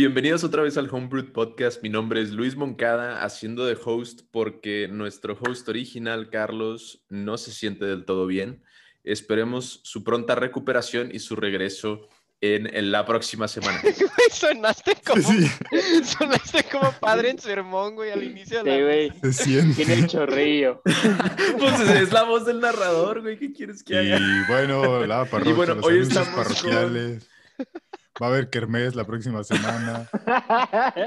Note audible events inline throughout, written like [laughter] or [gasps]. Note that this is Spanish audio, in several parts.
Bienvenidos otra vez al Homebrew Podcast. Mi nombre es Luis Moncada, haciendo de host porque nuestro host original, Carlos, no se siente del todo bien. Esperemos su pronta recuperación y su regreso en, en la próxima semana. [laughs] Güey, sonaste como, Sí, [laughs] sonaste como padre en sermón, güey, al inicio de Sí, la... güey. se siente. Tiene el chorrillo. [laughs] pues es la voz del narrador, güey. ¿Qué quieres que haga? Y bueno, la parroquia, Y bueno, los hoy estamos con- parroquiales. Va a haber kermés la próxima semana.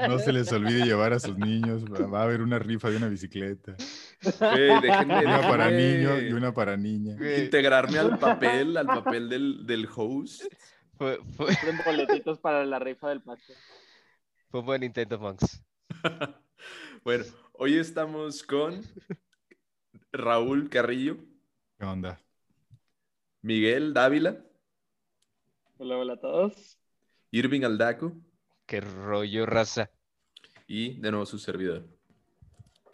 No se les olvide llevar a sus niños. Va a haber una rifa de una bicicleta. Déjenme, Una para niño y una para niña. Integrarme al papel, al [laughs] papel del, del host. fue, fue- boletitos para la rifa del pastel. fue un buen intento, Monks. [laughs] Bueno, hoy estamos con Raúl Carrillo, ¿Qué onda? Miguel Dávila, Hola, hola a todos. Irving Aldaco Qué rollo, raza. y de nuevo su servidor.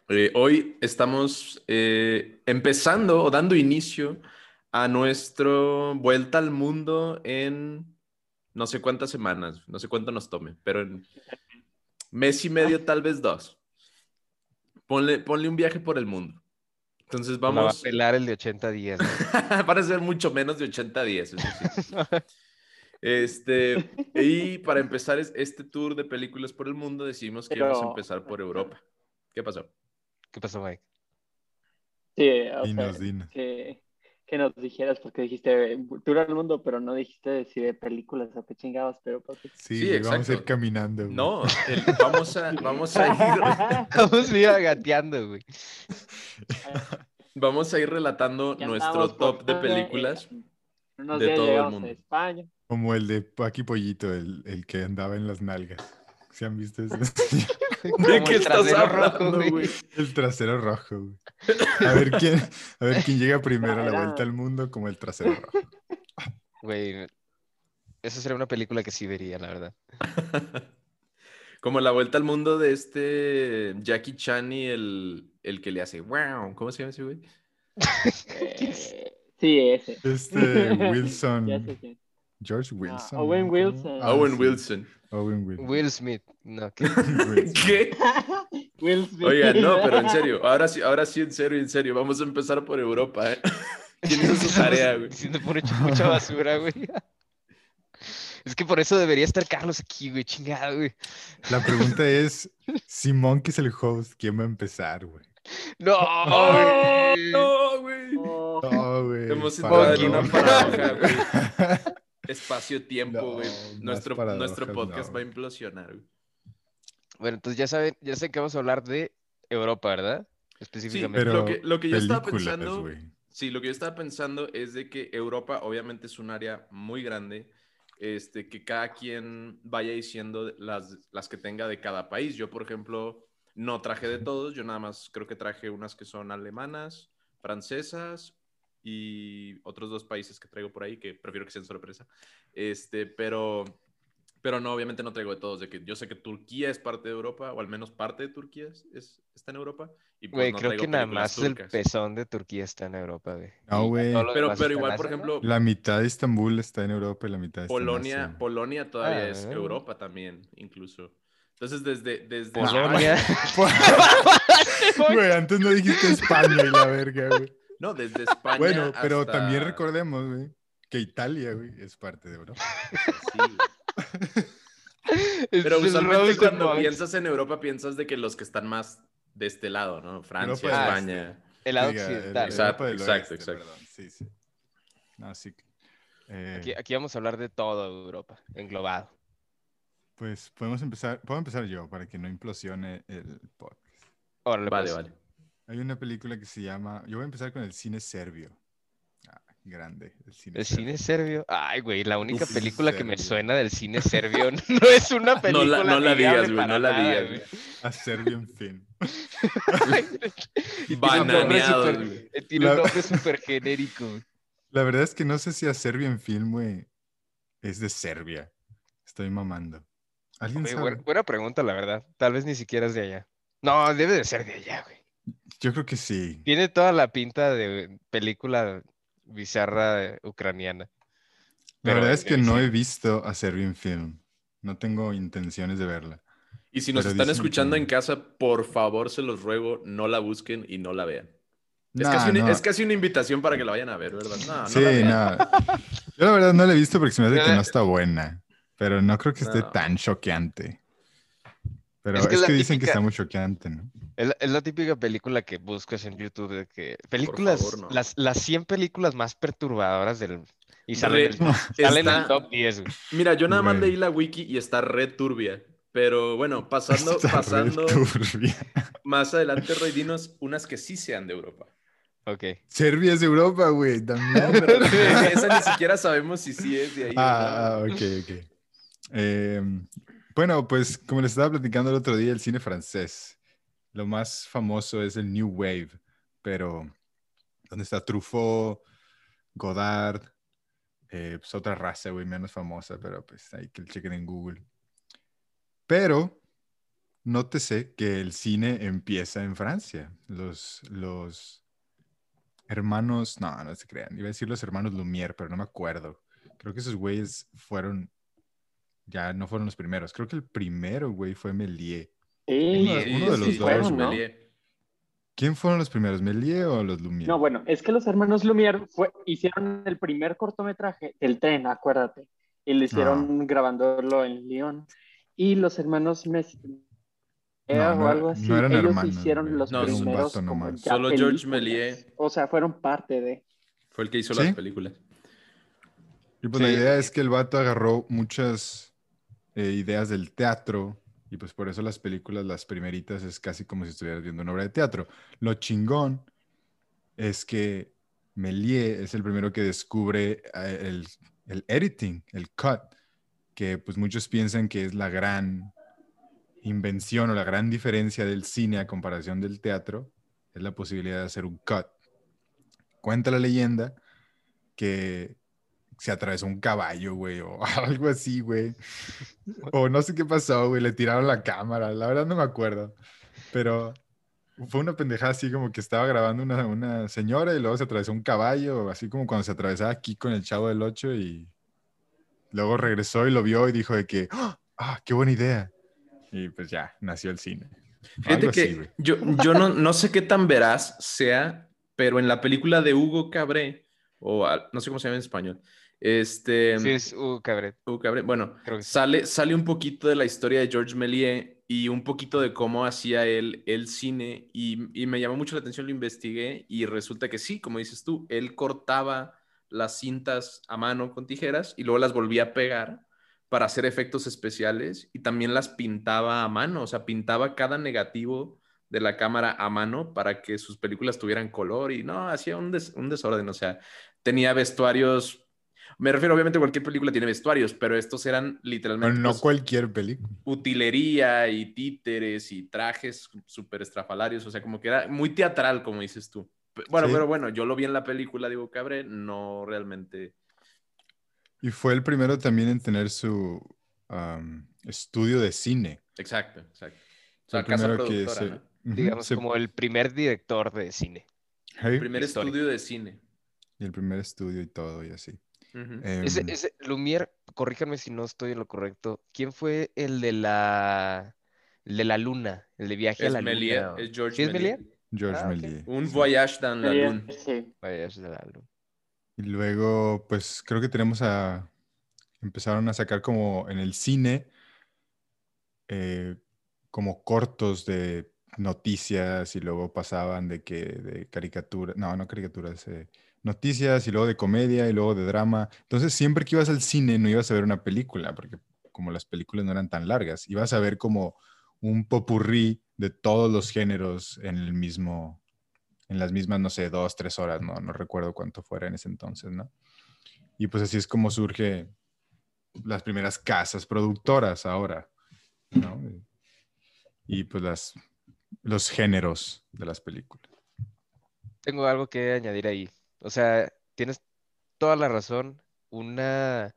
Eh, hoy estamos eh, empezando o dando inicio a nuestro vuelta al mundo en no sé cuántas semanas, no sé cuánto nos tome, pero en mes y medio, tal vez dos. Ponle, ponle un viaje por el mundo. Entonces Vamos a vamos, pelar el de 80 días. ¿no? [laughs] para ser mucho menos de 80 días. eso sí. [laughs] Este, y para [laughs] empezar es- este tour de películas por el mundo, decidimos que íbamos a empezar por Europa. ¿Qué pasó? ¿Qué pasó, Mike? Sí, o Dinos, sea, dinos. que, que nos dijeras, porque dijiste tour al mundo, pero no dijiste si de películas o qué chingados, pero pues, Sí, Sí, güey, vamos a ir caminando. güey. No, el- vamos, a, [laughs] vamos, a ir, [laughs] Vamos a ir gateando, güey. vamos a ir relatando Ya nuestro top de películas. eh, En unos de días todo el llegamos mundo. a España. Como el de Paqui Pollito, el, el que andaba en las nalgas. ¿Se han visto ese? [laughs] [laughs] ¿De qué el estás trasero hablando, rojo, güey. El trasero rojo, güey. A ver quién, a ver quién llega primero a la vuelta al mundo como el trasero rojo. [laughs] Güey, esa sería una película que sí vería, la verdad. Como la vuelta al mundo de este Jackie Chan y el, el que le hace wow. ¿Cómo se llama ese güey? Sí, ese. Este Wilson, Ya sé quién. George Wilson. Ah, Owen. Wilson. Ah, Owen sí, Wilson. Owen Wilson. Will Smith. No, ¿qué? [laughs] ¿Qué? Will Smith. [laughs] Oigan, no, pero en serio, [laughs] ahora sí, ahora sí, en serio, en serio, vamos a empezar por Europa, ¿eh? ¿Quién hizo su tarea, güey? Diciendo por mucha basura, güey. Es que por eso debería estar Carlos aquí, güey, chingado, güey. La pregunta es, si Monkey es el host, ¿quién va a empezar, güey? No, ¡Oh, güey. no, güey! No, güey. Hemos entrado en una paradoja, güey. Espacio-tiempo, güey. Nuestro, nuestro podcast no. va a implosionar, güey. Bueno, entonces ya saben, ya sé que vamos a hablar de Europa, ¿verdad? Sí, Específicamente. Pero lo que, lo que yo estaba pensando... Sí, lo que yo estaba pensando es de que Europa obviamente es un área muy grande, este, que cada quien vaya diciendo las, las que tenga de cada país. Yo, por ejemplo, no traje de todos, yo nada más creo que traje unas que son alemanas, francesas y otros dos países que traigo por ahí que prefiero que sean sorpresa. Este, pero, pero no, obviamente no traigo de todos, de que yo sé que Turquía es parte de Europa, o al menos parte de Turquía es, es- está en Europa. Y pues Güey, no creo que nada más el turcas. pezón de Turquía está en Europa, güey. No, güey. Pero, pero igual, por ejemplo, La mitad de Estambul está en Europa y la mitad está Polonia, en Asia. Polonia todavía Ah, es eh. Europa también, incluso. Entonces, desde, desde Polonia. España- [laughs] [laughs] Güey, antes no dijiste España y la verga, güey. No, desde [laughs] España. Bueno, pero hasta- también recordemos, güey, que Italia, güey, es parte de Europa. Sí, [laughs] Pero usualmente cuando piensas en Europa, piensas de que los que están más de este lado, ¿no? Francia, Europa del España. El lado Diga, occidental. Exacto, exacto, oeste, exacto. perdón, Sí, sí. No, sí. que- eh, Aquí, aquí vamos a hablar de toda Europa, englobado. Pues podemos empezar, puedo empezar yo para que no implosione el podcast. Órale, Vale, pues. vale. Hay una película que se llama, yo voy a empezar con el cine serbio. Ah, grande, el cine ¿El serbio. cine serbio? Ay, güey, la única Uf, película que me suena del cine serbio [laughs] no es una No película la, no la digas, güey, no la nada, digas. güey. A Serbian Film. [laughs] Y tiene un nombre Bananeado, súper- güey. eh, Tiene un La- nombre [laughs] súper genérico. güey. La verdad es que no sé si a Serbian Film, güey, es de Serbia. Estoy mamando. ¿Alguien Oye, sabe? buena, buena pregunta, la verdad. Tal vez ni siquiera es de allá. No, debe de ser de allá, güey. Yo creo que sí. Tiene toda la pinta de película bizarra ucraniana. La verdad es que no he visto a Serbian Film. No tengo intenciones de verla. Y si nos Pero están escuchando que- en casa, por favor, se los ruego, no la busquen y no la vean. Es, Nah, casi una, no. es casi una invitación para que la vayan a ver, ¿verdad? No, no sí, la no. Yo la verdad no la he visto porque se me hace que no [laughs] está buena. Pero no creo que esté No. tan choqueante. Pero Es que que, es la dicen que típica- está muy choqueante, ¿no? Es la, es la típica película que buscas en YouTube de que películas, favor, no. las, las 100 películas más perturbadoras del y salen, [laughs] salen en el está- top 10, güey. Mira, yo nada más leí la wiki y está re turbia. Pero bueno, [laughs] pasando, Está pasando turbia. más adelante, Roy, dinos unas que sí sean de Europa. Ok. Serbia es de Europa, güey, también. No, pero esa ni siquiera sabemos si sí es de ahí. Ah, ah, no. ok, ok. Eh, bueno, pues como les estaba platicando el otro día, el cine francés. Lo más famoso es el New Wave, pero donde está Truffaut, Godard, eh, pues otra raza, güey, menos famosa, pero pues hay que chequen en Google. Pero nótese que el cine empieza en Francia. Los, los hermanos, no, no se crean, iba a decir los hermanos Lumière, pero no me acuerdo. Creo que esos güeyes fueron, ya no fueron los primeros. Creo que el primero, güey, fue. Sí, Uno de- uno de sí los dos, fueron, ¿no? Méliès. ¿Quién fueron los primeros, Méliès o los Lumière? No, bueno, es que los hermanos Lumière fue, hicieron el primer cortometraje, El tren, acuérdate, y lo hicieron grabándolo en Lyon. Y los hermanos Messi No, no o algo así, no eran ellos hermanos, hicieron güey, los primeros como Solo George. Méliès. O sea, fueron parte de... Fue el que hizo ¿Sí? las películas. Y pues la idea es que el vato agarró muchas eh, ideas del teatro y pues por eso las películas, las primeritas, es casi como si estuvieras viendo una obra de teatro. Lo chingón es que Méliès es el primero que descubre eh, el, el editing, el cut, que pues muchos piensan que es la gran invención o la gran diferencia del cine a comparación del teatro, es la posibilidad de hacer un cut. Cuenta la leyenda que se atravesó un caballo, güey, o [laughs] algo así, güey. [laughs] O no sé qué pasó, güey, le tiraron la cámara, la verdad no me acuerdo. Pero fue una pendejada así como que estaba grabando una, una señora y luego se atravesó un caballo, así como cuando se atravesaba aquí con el chavo del 8 y luego regresó y lo vio y dijo de que, ah, qué buena idea. Y pues ya, nació el cine. Fíjate que así, yo, yo no, no sé qué tan veraz sea, pero en la película de Hugo Cabré, o no sé cómo se llama en español, este, Sí, es Hugo Cabret. Hugo Cabré, bueno, sale, sale un poquito de la historia de Georges Méliès y un poquito de cómo hacía él el cine y, y me llamó mucho la atención, lo investigué y resulta que sí, como dices tú, él cortaba las cintas a mano con tijeras y luego las volvía a pegar para hacer efectos especiales y también las pintaba a mano, o sea, pintaba cada negativo de la cámara a mano para que sus películas tuvieran color y no, hacía un, des- un desorden, o sea, tenía vestuarios, me refiero obviamente cualquier película tiene vestuarios, pero estos eran literalmente Pero no pues, cualquier película. utilería y títeres y trajes súper estrafalarios, o sea, como que era muy teatral, como dices tú. Bueno, Sí. pero bueno, yo lo vi en la película de Hugo Cabré, no realmente. Y fue el primero también en tener su am, estudio de cine. Exacto, exacto. O sea, el casa primero que productora, se- ¿no? Digamos, se- como el primer director de cine. Hey, Primer Historia. estudio de cine. Y el primer estudio y todo y así. Ese, Em, ese Lumière, corríjanme si no estoy en lo correcto. ¿Quién fue el de la, el de la luna? El de viaje a la luna. es George ¿Sí es Méliès. George Ah. Méliès. Un sí. voyage dans la lune. Sí. Es de la luna. Y luego, pues creo que tenemos a. Empezaron a sacar como en el cine, eh, como cortos de noticias y luego pasaban de que de caricaturas, no, no caricaturas, eh, noticias y luego de comedia y luego de drama. Entonces, siempre que ibas al cine no ibas a ver una película, porque como las películas no eran tan largas, ibas a ver como un popurrí de todos los géneros en el mismo, en las mismas, no sé, dos, tres horas, no, no recuerdo cuánto fuera en ese entonces, ¿no? Y pues así es como surge las primeras casas productoras ahora, ¿no? Y pues las, los géneros de las películas. Tengo algo que añadir ahí. O sea, tienes toda la razón. Una,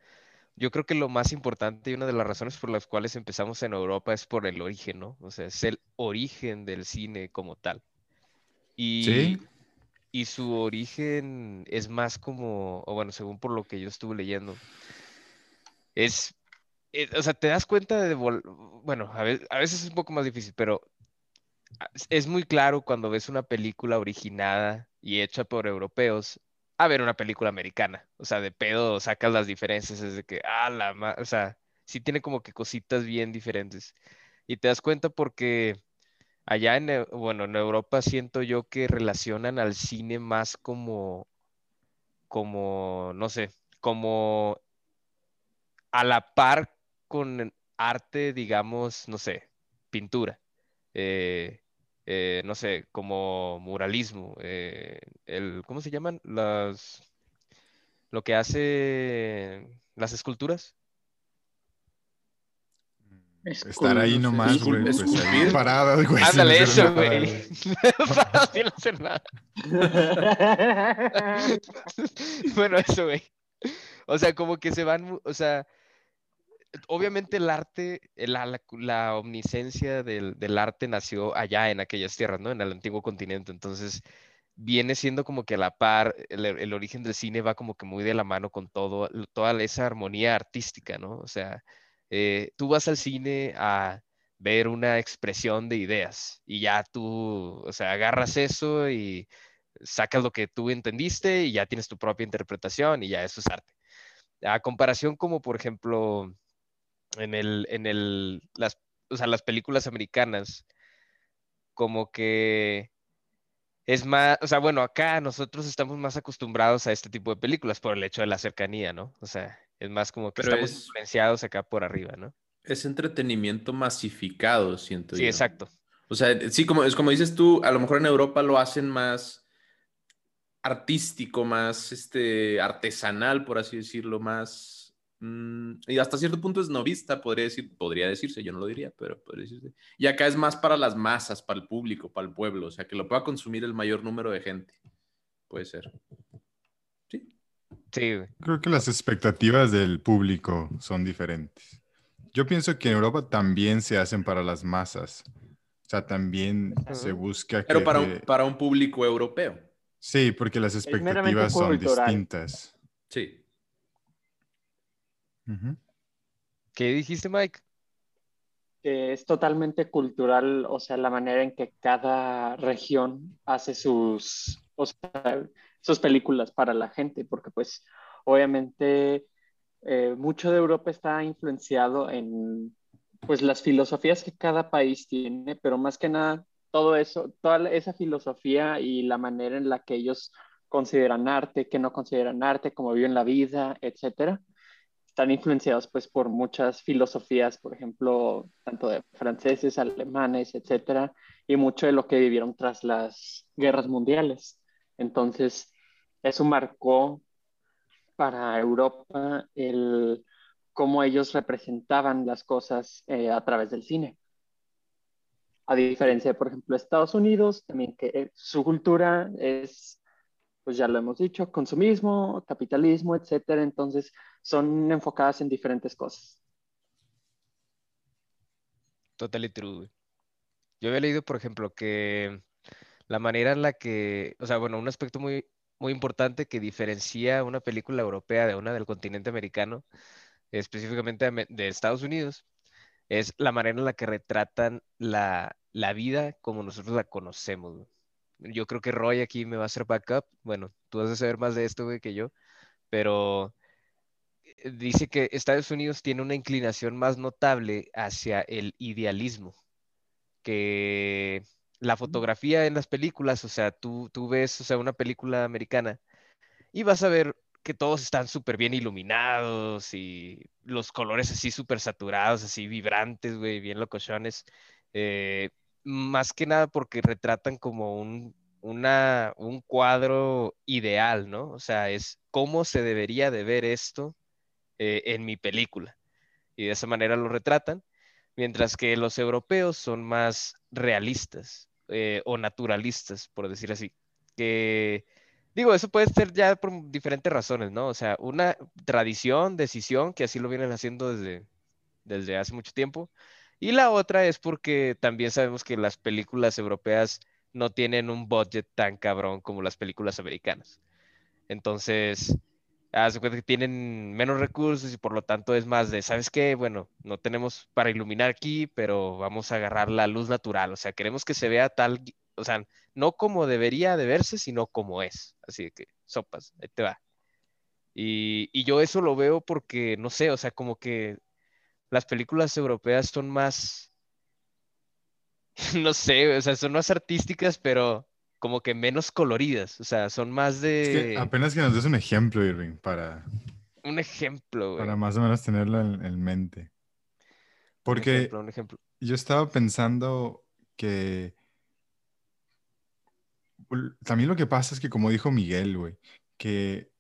yo creo que lo más importante y una de las razones por las cuales empezamos en Europa es por el origen, ¿no? O sea, es el origen del cine como tal. Y, Sí. y su origen es más como, o bueno, según por lo que yo estuve leyendo, es o sea, te das cuenta de, bueno, a ve- a veces es un poco más difícil, pero es muy claro cuando ves una película originada y hecha por europeos a ver una película americana. O sea, de pedo sacas las diferencias, es de que, ah, la ma-", o sea, sí tiene como que cositas bien diferentes. Y te das cuenta porque allá en, bueno, en Europa siento yo que relacionan al cine más como, como, no sé, como a la par con arte, digamos, no sé, pintura, eh, eh, no sé, como muralismo, eh, el, ¿cómo se llaman? Las, lo que hace las esculturas. Estar ahí nomás, güey. Pues ahí paradas, güey. sin Ándale, eso, güey. [laughs] Para así no hacer nada. [laughs] [laughs] Bueno, eso, güey. O sea, como que se van, o sea, obviamente el arte, la, la, la omniscencia del, del arte nació allá en aquellas tierras, ¿no? En el antiguo continente. Entonces, viene siendo como que a la par, el, el origen del cine va como que muy de la mano con todo, toda esa armonía artística, ¿no? O sea, eh, tú vas al cine a ver una expresión de ideas y ya tú, o sea, agarras eso y sacas lo que tú entendiste y ya tienes tu propia interpretación y ya eso es arte. A comparación como, por ejemplo, en el, en el, las, o sea, las películas americanas, como que es más, o sea, bueno, acá nosotros estamos más acostumbrados a este tipo de películas por el hecho de la cercanía, ¿no? O sea, es más como que Pero estamos es- influenciados acá por arriba, ¿no? Es entretenimiento masificado, siento Sí, yo. exacto. O sea, sí, como, es como dices tú, a lo mejor en Europa lo hacen más artístico, más este, artesanal, por así decirlo, más... mm, y hasta cierto punto es novista, podría, decir, podría decirse, yo no lo diría, pero podría decirse. Y acá es más para las masas, para el público, para el pueblo, o sea, que lo pueda consumir el mayor número de gente. Puede ser. Sí. Sí. Creo que las expectativas del público son diferentes. Yo pienso que en Europa también se hacen para las masas. O sea, también se busca que... Pero para un, para un público europeo. Sí, porque las expectativas son cultural. distintas. Sí. ¿Qué dijiste, Mike? que es totalmente cultural, o sea, la manera en que cada región hace sus, o sea, sus películas para la gente, porque pues obviamente eh, mucho de Europa está influenciado en pues las filosofías que cada país tiene, pero más que nada todo eso, toda esa filosofía y la manera en la que ellos consideran arte, que no consideran arte, cómo viven la vida, etcétera están influenciados pues por muchas filosofías, por ejemplo, tanto de franceses, alemanes, etcétera, y mucho de lo que vivieron tras las guerras mundiales. Entonces, eso marcó para Europa el cómo ellos representaban las cosas eh, a través del cine. A diferencia de, por ejemplo, Estados Unidos, también que eh, su cultura es pues ya lo hemos dicho, consumismo, capitalismo, etcétera. Entonces, son enfocadas en diferentes cosas. Totally true. Yo había leído, por ejemplo, que la manera en la que, o sea, bueno, un aspecto muy, muy importante que diferencia una película europea de una del continente americano, específicamente de, de Estados Unidos, es la manera en la que retratan la, la vida como nosotros la conocemos. Yo creo que Roy aquí me va a hacer backup. Bueno, tú vas a saber más de esto, güey, que yo, pero eh, dice que Estados Unidos tiene una inclinación más notable hacia el idealismo, que la fotografía en las películas, o sea, tú, tú ves, o sea, una película americana y vas a ver que todos están súper bien iluminados y los colores así súper saturados, así vibrantes, güey, bien locochones. Eh, más que nada porque retratan como un, una, un cuadro ideal, ¿no? O sea, es cómo se debería de ver esto eh, en mi película. Y de esa manera lo retratan, mientras que los europeos son más realistas eh, o naturalistas, por decir así. Que, digo, eso puede ser ya por diferentes razones, ¿no? O sea, una tradición, decisión, que así lo vienen haciendo desde, desde hace mucho tiempo. Y la otra es porque también sabemos que las películas europeas no tienen un budget tan cabrón como las películas americanas. Entonces, Haz cuenta que tienen menos recursos y por lo tanto es más de, ¿sabes qué? Bueno, no tenemos para iluminar aquí, pero vamos a agarrar la luz natural. O sea, queremos que se vea tal, o sea, no como debería de verse, sino como es. Así que, sopas, ahí te va. Y, y yo eso lo veo porque, no sé, o sea, como que las películas europeas son más, [laughs] no sé, o sea, son más artísticas, pero como que menos coloridas, o sea, son más Es de... que apenas que nos des un ejemplo, Irving, para, Un ejemplo, güey. para más o menos tenerlo en, en mente. Un Porque ejemplo, un ejemplo. yo estaba pensando que también lo que pasa es que, como dijo Miguel, güey, que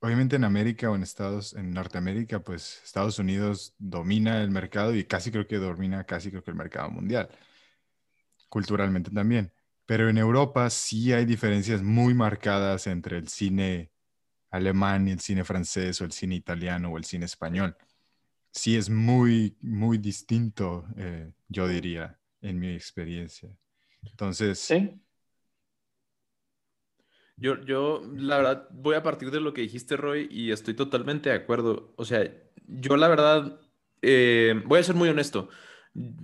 obviamente en América o en Estados, en Norteamérica, pues Estados Unidos domina el mercado y casi creo que domina casi creo que el mercado mundial, culturalmente también. Pero en Europa sí hay diferencias muy marcadas entre el cine alemán y el cine francés o el cine italiano o el cine español. Sí es muy, muy distinto, eh, yo diría, en mi experiencia. Entonces, Sí. Yo, yo, la verdad, voy a partir de lo que dijiste, Roy, y estoy totalmente de acuerdo. O sea, yo la verdad, eh, voy a ser muy honesto.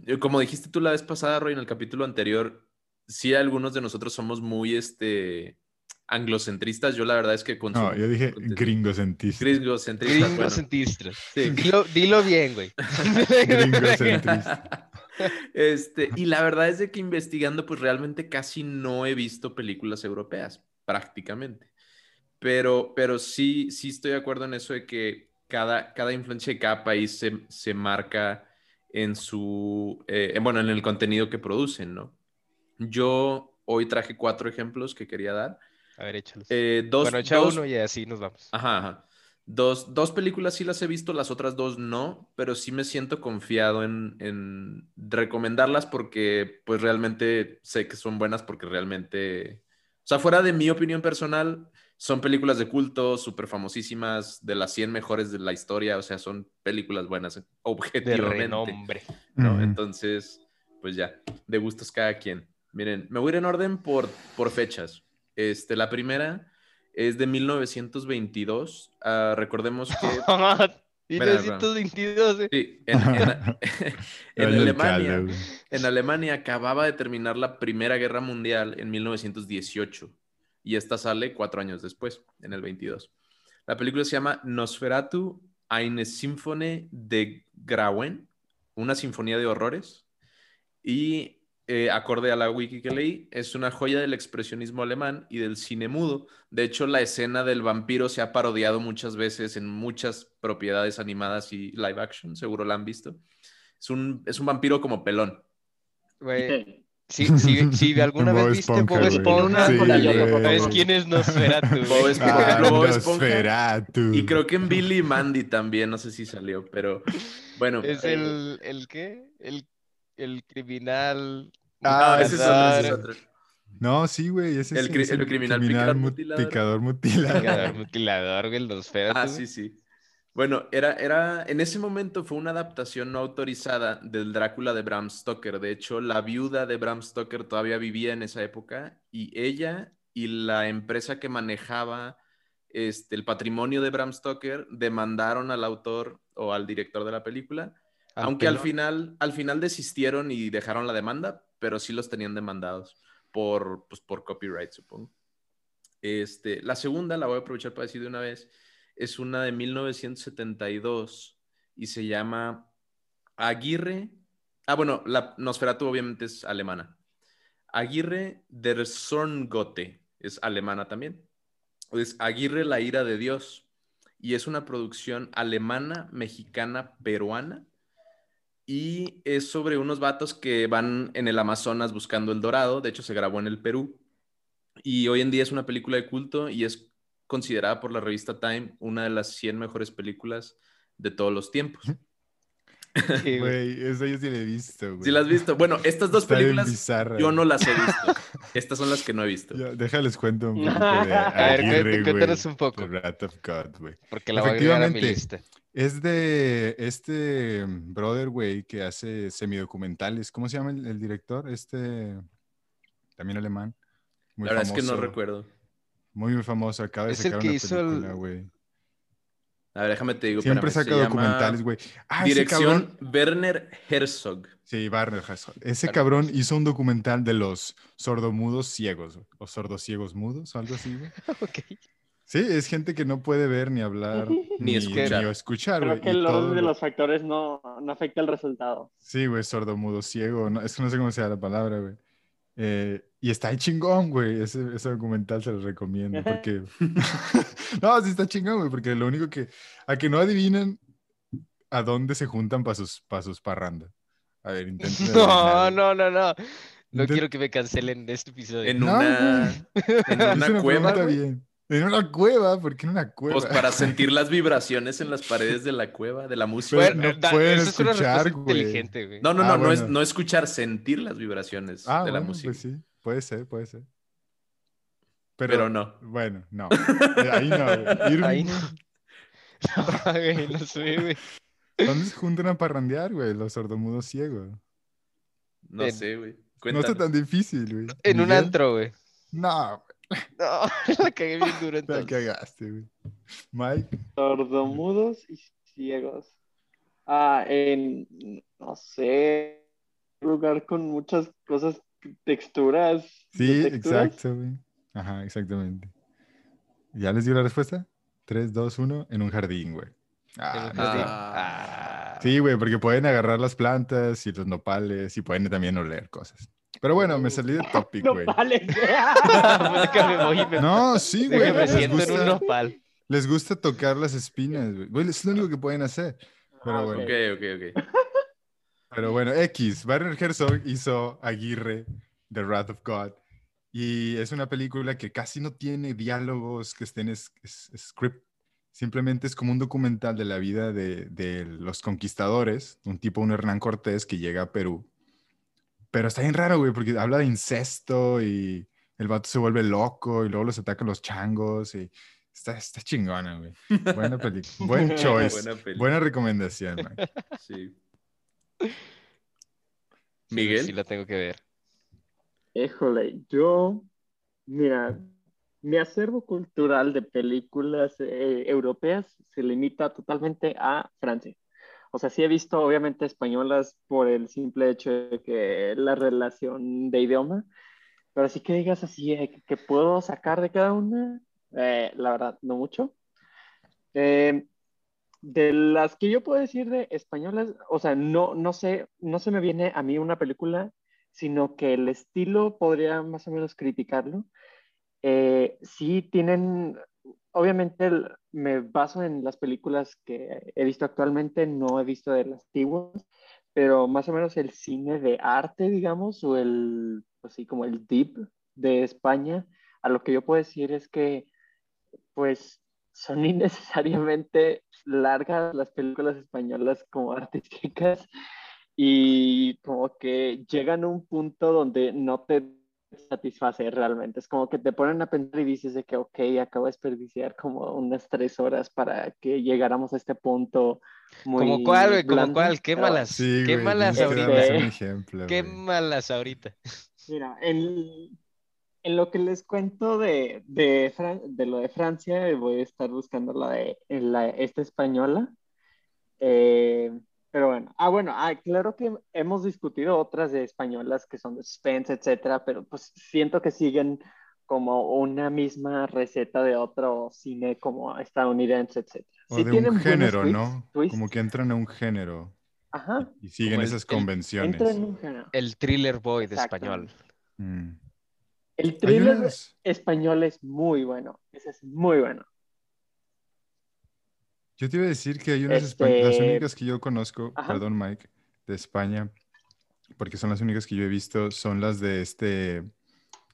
Eh, Como dijiste tú la vez pasada, Roy, en el capítulo anterior, sí algunos de nosotros somos muy, este, anglocentristas. Yo la verdad es que consumo... no, yo dije contenido- gringocentista. Gringocentristas, bueno. Gringocentristas. Sí. Dilo, dilo bien, güey. [laughs] [laughs] Gringocentrista. Este, y la verdad es de que investigando, pues realmente casi no he visto películas europeas, prácticamente. Pero, pero sí, sí estoy de acuerdo en eso de que cada, cada influencia de cada país se, se marca en su, eh, en- bueno, en el contenido que producen, ¿no? Yo hoy traje cuatro ejemplos que quería dar. A ver, échalos. Eh, dos, bueno, echa dos- uno y así nos vamos. Ajá, ajá. Dos, dos películas sí las he visto, las otras dos no, pero sí me siento confiado en, en recomendarlas porque pues realmente sé que son buenas porque realmente, o sea, fuera de mi opinión personal, son películas de culto, súper famosísimas, de las 100 mejores de la historia, o sea, son películas buenas, [laughs] De objetivamente. renombre. ¿no? Entonces, pues ya, de gustos cada quien. Miren, me voy a ir en orden por, por fechas. Este, la primera es de 1922. Ah, recordemos que [laughs] 1922, eh. sí, [laughs] en, en- [laughs] [laughs] en Alemania, en Alemania acababa de terminar la Primera Guerra Mundial en 1918 y esta sale cuatro años después, en el 22. La película se llama Nosferatu eine Symphonie de Grauen, una sinfonía de horrores. Y eh, acorde a la wiki que leí, es una joya del expresionismo alemán y del cine mudo. De hecho, la escena del vampiro se ha parodiado muchas veces en muchas propiedades animadas y live action, seguro la han visto. Es un, es un vampiro como pelón. Güey, [laughs] sí, sí, sí, ¿alguna Bob vez viste Esponja, Bob. Esponja? ¿Sabes quién es Nosferatu? Bob Esponja. Por Ah, Bob Esponja. Nosferatu. Y creo que en Billy y Mandy también, no sé si salió, pero bueno. Es el, el qué? El, el criminal. Ah, No, ese es otro, ese es mutilador, otro. No, sí, güey. Ese El es, cri- es el criminal picador mu- mutilador. picador mutilador. Güey, el Nosferatu. Ah, sí, sí. Bueno, era, era, en ese momento fue una adaptación no autorizada del Drácula de Bram Stoker. De hecho, la viuda de Bram Stoker todavía vivía en esa época y ella y la empresa que manejaba este, el patrimonio de Bram Stoker demandaron al autor o al director de la película, aunque al final, al final desistieron y dejaron la demanda, pero sí los tenían demandados por, pues, por copyright, supongo. Este, la segunda, la voy a aprovechar para decir de una vez, es una de 1972 y se llama Aguirre. Ah, bueno, la Nosferatu obviamente es alemana. Aguirre der Zorngotte es alemana también. Es Aguirre la ira de Dios y es una producción alemana, mexicana, peruana y es sobre unos vatos que van en el Amazonas buscando el dorado. De hecho, se grabó en el Perú y hoy en día es una película de culto y es considerada por la revista Time una de las 100 mejores películas de todos los tiempos. Sí, güey. Eso yo sí lo he visto, güey. Si las has visto? Bueno, estas dos Está películas bizarra, yo no las he visto. [laughs] Estas son las que no he visto. Ya, déjales cuento un [laughs] poquito de A ver, cuéntanos un poco. Of God, güey. Porque la voy a agregar a mi lista. Es de este brother, güey, que hace semidocumentales. ¿Cómo se llama el, el director? Este, también alemán. Muy La verdad es que no recuerdo. Muy, muy famoso. Acaba de Es el sacar que una hizo el- película, güey. A ver, déjame te digo. Siempre espérame, saca se documentales, güey. Ah, ese Dirección cabrón. Werner Herzog. Sí, Barner Herzog. Ese Barner cabrón hizo un documental de los sordomudos ciegos, güey, o sordociegos mudos, o algo así, güey. [laughs] Ok. Sí, es gente que no puede ver ni hablar [laughs] Ni escuchar. ni escuchar, Creo güey. que el orden de lo- los factores no, no afecta el resultado. Sí, güey, sordomudo ciego. No, es que no sé cómo sea la palabra, güey. Eh, y está ahí chingón, güey. Ese, ese documental se lo recomiendo porque... [laughs] no, sí está chingón, güey, porque lo único que... A que no adivinan a dónde se juntan para sus, pa' sus parrandas. A ver, intenten [laughs] No, no, no, no. No Intent- quiero que me cancelen este episodio. En No, una, en [laughs] una cueva. pregunta güey. bien. En una cueva, ¿por qué en una cueva? Pues para sentir las vibraciones en las paredes de la cueva, de la música. Pero Bueno, no da- pueden eso es una güey. inteligente, güey. No, no, Ah, no, no, es, no escuchar, sentir las vibraciones Ah, de la bueno, música. pues sí, puede ser, puede ser. Pero, Pero no. Bueno, no. [laughs] Ahí no. güey. Irving, Ahí [laughs] no. güey, Güey, no sé, güey. ¿Dónde se juntan a parrandear, güey? Los sordomudos ciegos. No En- sé, güey. No está tan difícil, güey. En un antro, güey. No, No, [laughs] la cagué bien duro la entonces. cagaste, güey. Mike, Sordomudos y ciegos. Ah, en, no sé, un lugar con muchas cosas, texturas. sí, texturas. exacto, güey. Ajá, exactamente. ¿Ya les dio la respuesta? 3, 2, 1, en un jardín, güey. Ah, no. Ah. Sí, güey, porque pueden agarrar las plantas y los nopales y pueden también oler cosas. Pero bueno, me salí de topic, No güey. [laughs] me, No, sí, güey. Les siento en un gusta, nopal. les gusta tocar las espinas, güey. Güey, es lo único que pueden hacer. Pero Ah, bueno. Ok, ok, ok. [laughs] Pero bueno, X. Werner Herzog hizo Aguirre, The Wrath of God. Y es una película que casi no tiene diálogos que estén es, es- script. Simplemente es como un documental de la vida de, de los conquistadores, un tipo, un Hernán Cortés que llega a Perú. Pero está bien raro, güey, porque habla de incesto y el vato se vuelve loco y luego los atacan los changos y está, está chingona, güey. Buena película. Buen [laughs] choice. Buena. Buena recomendación, man. Sí. Sí, Miguel. Sí, la tengo que ver. Híjole, yo, mira, mi acervo cultural de películas eh, europeas se limita totalmente a Francia. O sea, sí he visto obviamente españolas por el simple hecho de que la relación de idioma, pero así que digas así, eh, que puedo sacar de cada una, eh, la verdad, no mucho. Eh, de las que yo puedo decir de españolas, o sea, no, no sé, no se me viene a mí una película sino que el estilo podría más o menos criticarlo. Eh, sí tienen, obviamente me baso en las películas que he visto actualmente, no he visto de las antiguas, pero más o menos el cine de arte, digamos, o el, así como el deep de España, a lo que yo puedo decir es que, pues, son innecesariamente largas las películas españolas como [laughs] artísticas y como que llegan a un punto donde no te satisface realmente. Es como que te ponen a pensar y dices de que, ok, acabo de desperdiciar como unas tres horas para que llegáramos a este punto muy ¿Como cuál, güey? ¿Como cuál? pero Quémalas. Sí, güey. Tienes que ahorita. ejemplo, güey. Quémalas ahorita. Mira, en, en lo que les cuento de, de, Fran- de lo de Francia, voy a estar buscando la de la, esta española. Eh, pero bueno, ah, bueno, ah, claro que hemos discutido otras de españolas que son de suspense, etcétera, pero pues siento que siguen como una misma receta de otro cine como estadounidense, etcétera. O Sí de tienen un género, twists- ¿no? twists. Como que entran a un género Ajá, y siguen Como el- esas el- convenciones. entran en un género. El thriller boy de Exacto. español. Mm. El thriller unas- español es muy bueno, ese es muy bueno. Yo te iba a decir que hay unas espa- las Este- únicas que yo conozco, Ajá. perdón Mike, de España, porque son las únicas que yo he visto, son las de este...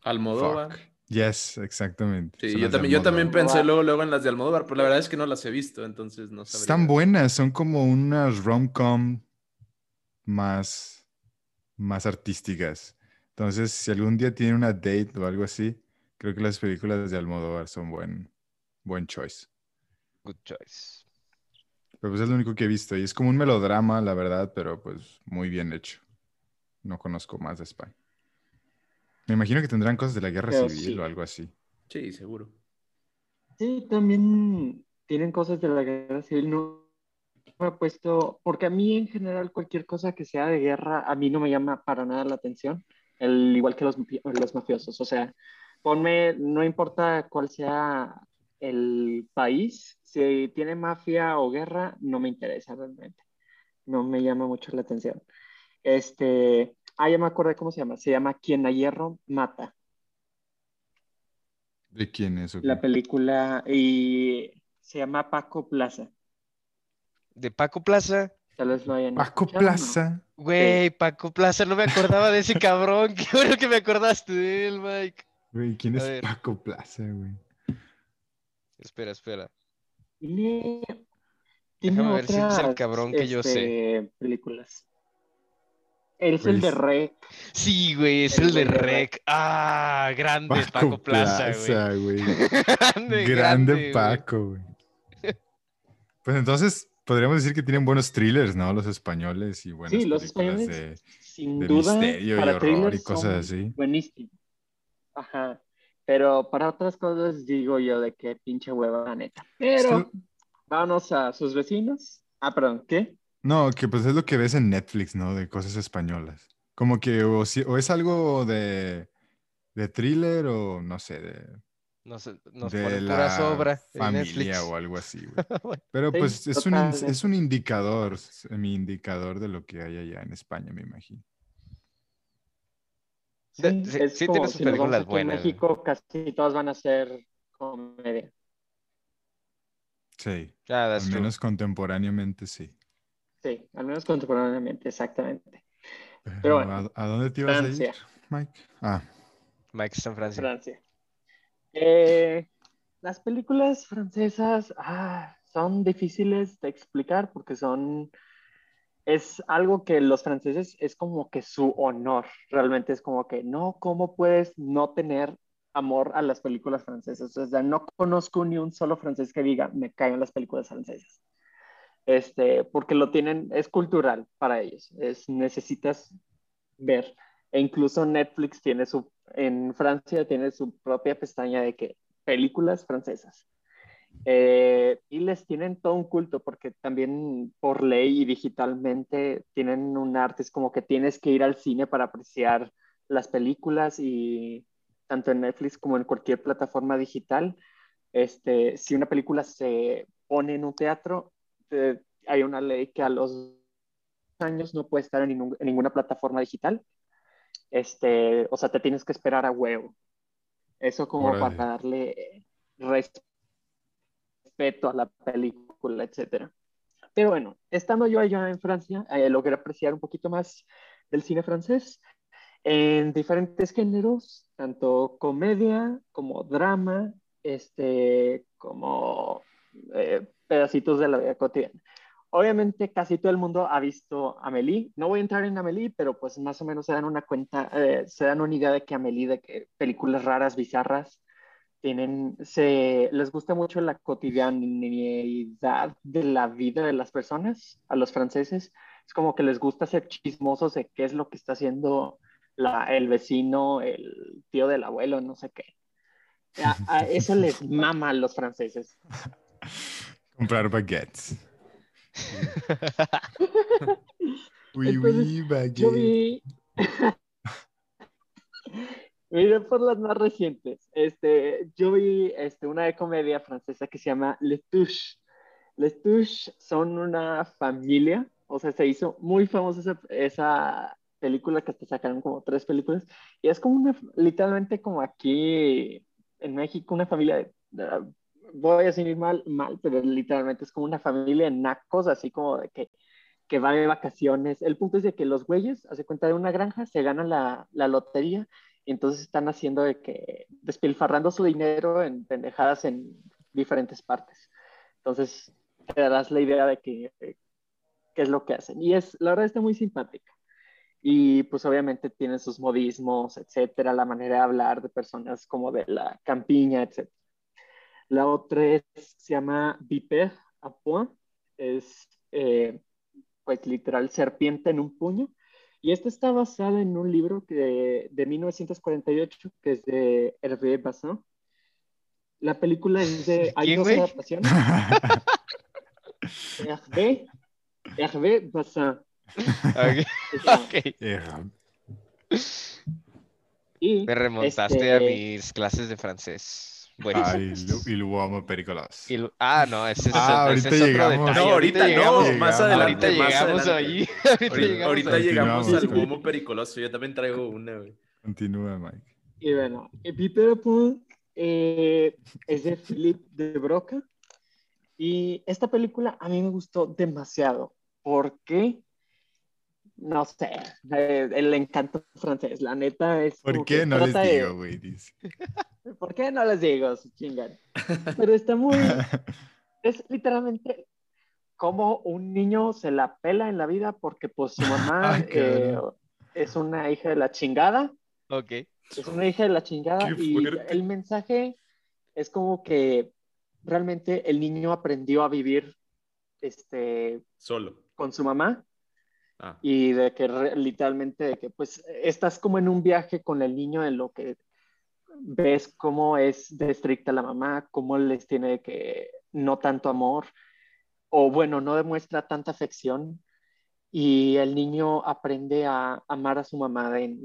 Almodóvar. Fuck. Yes, exactamente. Sí, yo también, yo también pensé luego, luego en las de Almodóvar, pero la verdad es que no las he visto, entonces no sabría. Están buenas, son como unas rom-com más, más artísticas. Entonces, si algún día tienen una date o algo así, creo que las películas de Almodóvar son buen, buen choice. Good choice. Pero pues es lo único que he visto y es como un melodrama, la verdad, pero pues muy bien hecho. No conozco más de España. Me imagino que tendrán cosas de la guerra Pero civil sí. o algo así. Sí, seguro. Sí, también tienen cosas de la guerra civil, no me he puesto, porque a mí en general cualquier cosa que sea de guerra, a mí no me llama para nada la atención, el, igual que los, los mafiosos, o sea, ponme, no importa cuál sea el país, si tiene mafia o guerra, no me interesa realmente, no me llama mucho la atención. Este, ah, ya me acordé cómo se llama, se llama Quien a hierro mata. ¿De quién es? La película y se llama Paco Plaza. De Paco Plaza. Tal vez lo hayan Paco escuchado, ¿no? Plaza. Güey, Paco Plaza, no me acordaba de ese cabrón. [laughs] Qué bueno que me acordaste de él, Mike. Güey, ¿quién A es ver. Paco Plaza, güey? Espera, espera. Tiene, tiene Déjame ver si es el cabrón que yo sé. este, películas. Él es el de Pues- Rec. Sí, güey, es El el de de Rec. Ah, grande Paco, Plaza, güey. güey. [laughs] Grande, Grande grande, güey. Paco, güey. Pues entonces podríamos decir que tienen buenos thrillers, ¿no? Los españoles y buenas Sí, los españoles, sin de, de duda, misterio y para horror y cosas así. buenísimos. Ajá. Pero para otras cosas digo yo de que pinche hueva, la neta. Pero vámonos a sus vecinos. Ah, perdón, ¿qué? No, que pues es lo que ves en Netflix, ¿no? De cosas españolas. Como que o, si- o es algo de, de thriller o no sé, de, Nos, nos de ponen la pura sobra en familia o algo así, [laughs] güey. Pero Sí, pues es un, es un indicador, mi indicador de lo que hay allá en España, me imagino. Sí, Sí, es sí como tiene sus si películas en buenas, güey. México casi todas van a ser comedia. Sí, Ah, al true. menos contemporáneamente sí. Sí, al menos contemporáneamente, exactamente. Pero bueno, ¿a, a dónde te ibas a ir, Mike? Ah, Mike está en Francia. Francia. Eh, las películas francesas ah, son difíciles de explicar porque son, es algo que los franceses es como que su honor, realmente es como que no, ¿cómo puedes no tener amor a las películas francesas? O sea, no conozco ni un solo francés que diga, me caen las películas francesas. Este, porque lo tienen, es cultural para ellos, es, necesitas ver. E incluso Netflix tiene su, en Francia tiene su propia pestaña de que películas francesas. Eh, y les tienen todo un culto porque también por ley y digitalmente tienen un arte, es como que tienes que ir al cine para apreciar las películas y tanto en Netflix como en cualquier plataforma digital, este, si una película se pone en un teatro, eh, hay una ley que a los años no puede estar en, ningún- en ninguna plataforma digital. Este, o sea, te tienes que esperar a huevo. Eso como Órale. para darle respeto a la película, etcétera. Pero bueno, estando yo allá en Francia, eh, logré apreciar un poquito más del cine francés en diferentes géneros, tanto comedia como drama, este, como eh, pedacitos de la vida cotidiana. Obviamente casi todo el mundo ha visto Amélie. No voy a entrar en Amélie, pero pues más o menos se dan una cuenta, eh, se dan una idea de que Amélie, de que películas raras, bizarras, tienen, se, les gusta mucho la cotidianidad de la vida de las personas, a los franceses. Es como que les gusta ser chismosos de qué es lo que está haciendo el vecino, el tío del abuelo, no sé qué. A, a eso les mama a los franceses. [laughs] comprar baguettes. [laughs] Entonces, oui, baguette. Miré por las más recientes. Este, yo vi este, una de comedia francesa que se llama Les Touches. Les Touches son una familia, o sea, se hizo muy famosa esa, esa película que hasta sacaron como tres películas. Y es como una, literalmente como aquí en México, una familia de, de- voy a decir mal, mal, pero literalmente es como una familia de nacos, así como de que que va de vacaciones. El punto es de que los güeyes, hace cuenta de una granja, se ganan la, la lotería y entonces están haciendo de que, despilfarrando su dinero en pendejadas en diferentes partes. Entonces, te darás la idea de que, qué es lo que hacen. Y es, la verdad está muy simpática. Y pues obviamente tienen sus modismos, etcétera, la manera de hablar de personas como de la campiña, etcétera. La otra es, se llama Viper à point, es eh, pues literal serpiente en un puño. Y esta está basada en un libro que, de 1948 que es de Hervé Bassin. La película es de. [laughs] Hay ¿Quién, dos adaptaciones. [laughs] Hervé. Hervé [laughs] Y, Me remontaste este, a mis clases de francés. Lo- y lo amo pericolas. Y ah, no, ese es, Ah, ese ahorita es otro llegamos. detalle. No, ahorita no, llegamos, más adelante, ahorita más llegamos adelante. allí. [laughs] Ahorita Ahorita, llegamos ahorita al humo pericoloso. Yo también traigo una, güey. Continúa, Mike. y bueno, y Peter Pan eh, es de Philip de Broca. Y esta película a mí me gustó demasiado. porque No sé, eh, el encanto francés, la neta es. ¿Por qué no les digo, güey? ¿Por qué no les digo? Se chingan. [laughs] Pero está muy. [laughs] Es literalmente como un niño se la pela en la vida porque, pues, su mamá [laughs] Ay, eh, es una hija de la chingada. Ok. Es una hija de la chingada. Qué y fuerte. el mensaje es como que realmente el niño aprendió a vivir este, Solo. con su mamá Ah. y de que re- literalmente de que pues estás como en un viaje con el niño en lo que ves cómo es de estricta la mamá, cómo les tiene que no tanto amor o bueno, no demuestra tanta afección y el niño aprende a amar a su mamá de,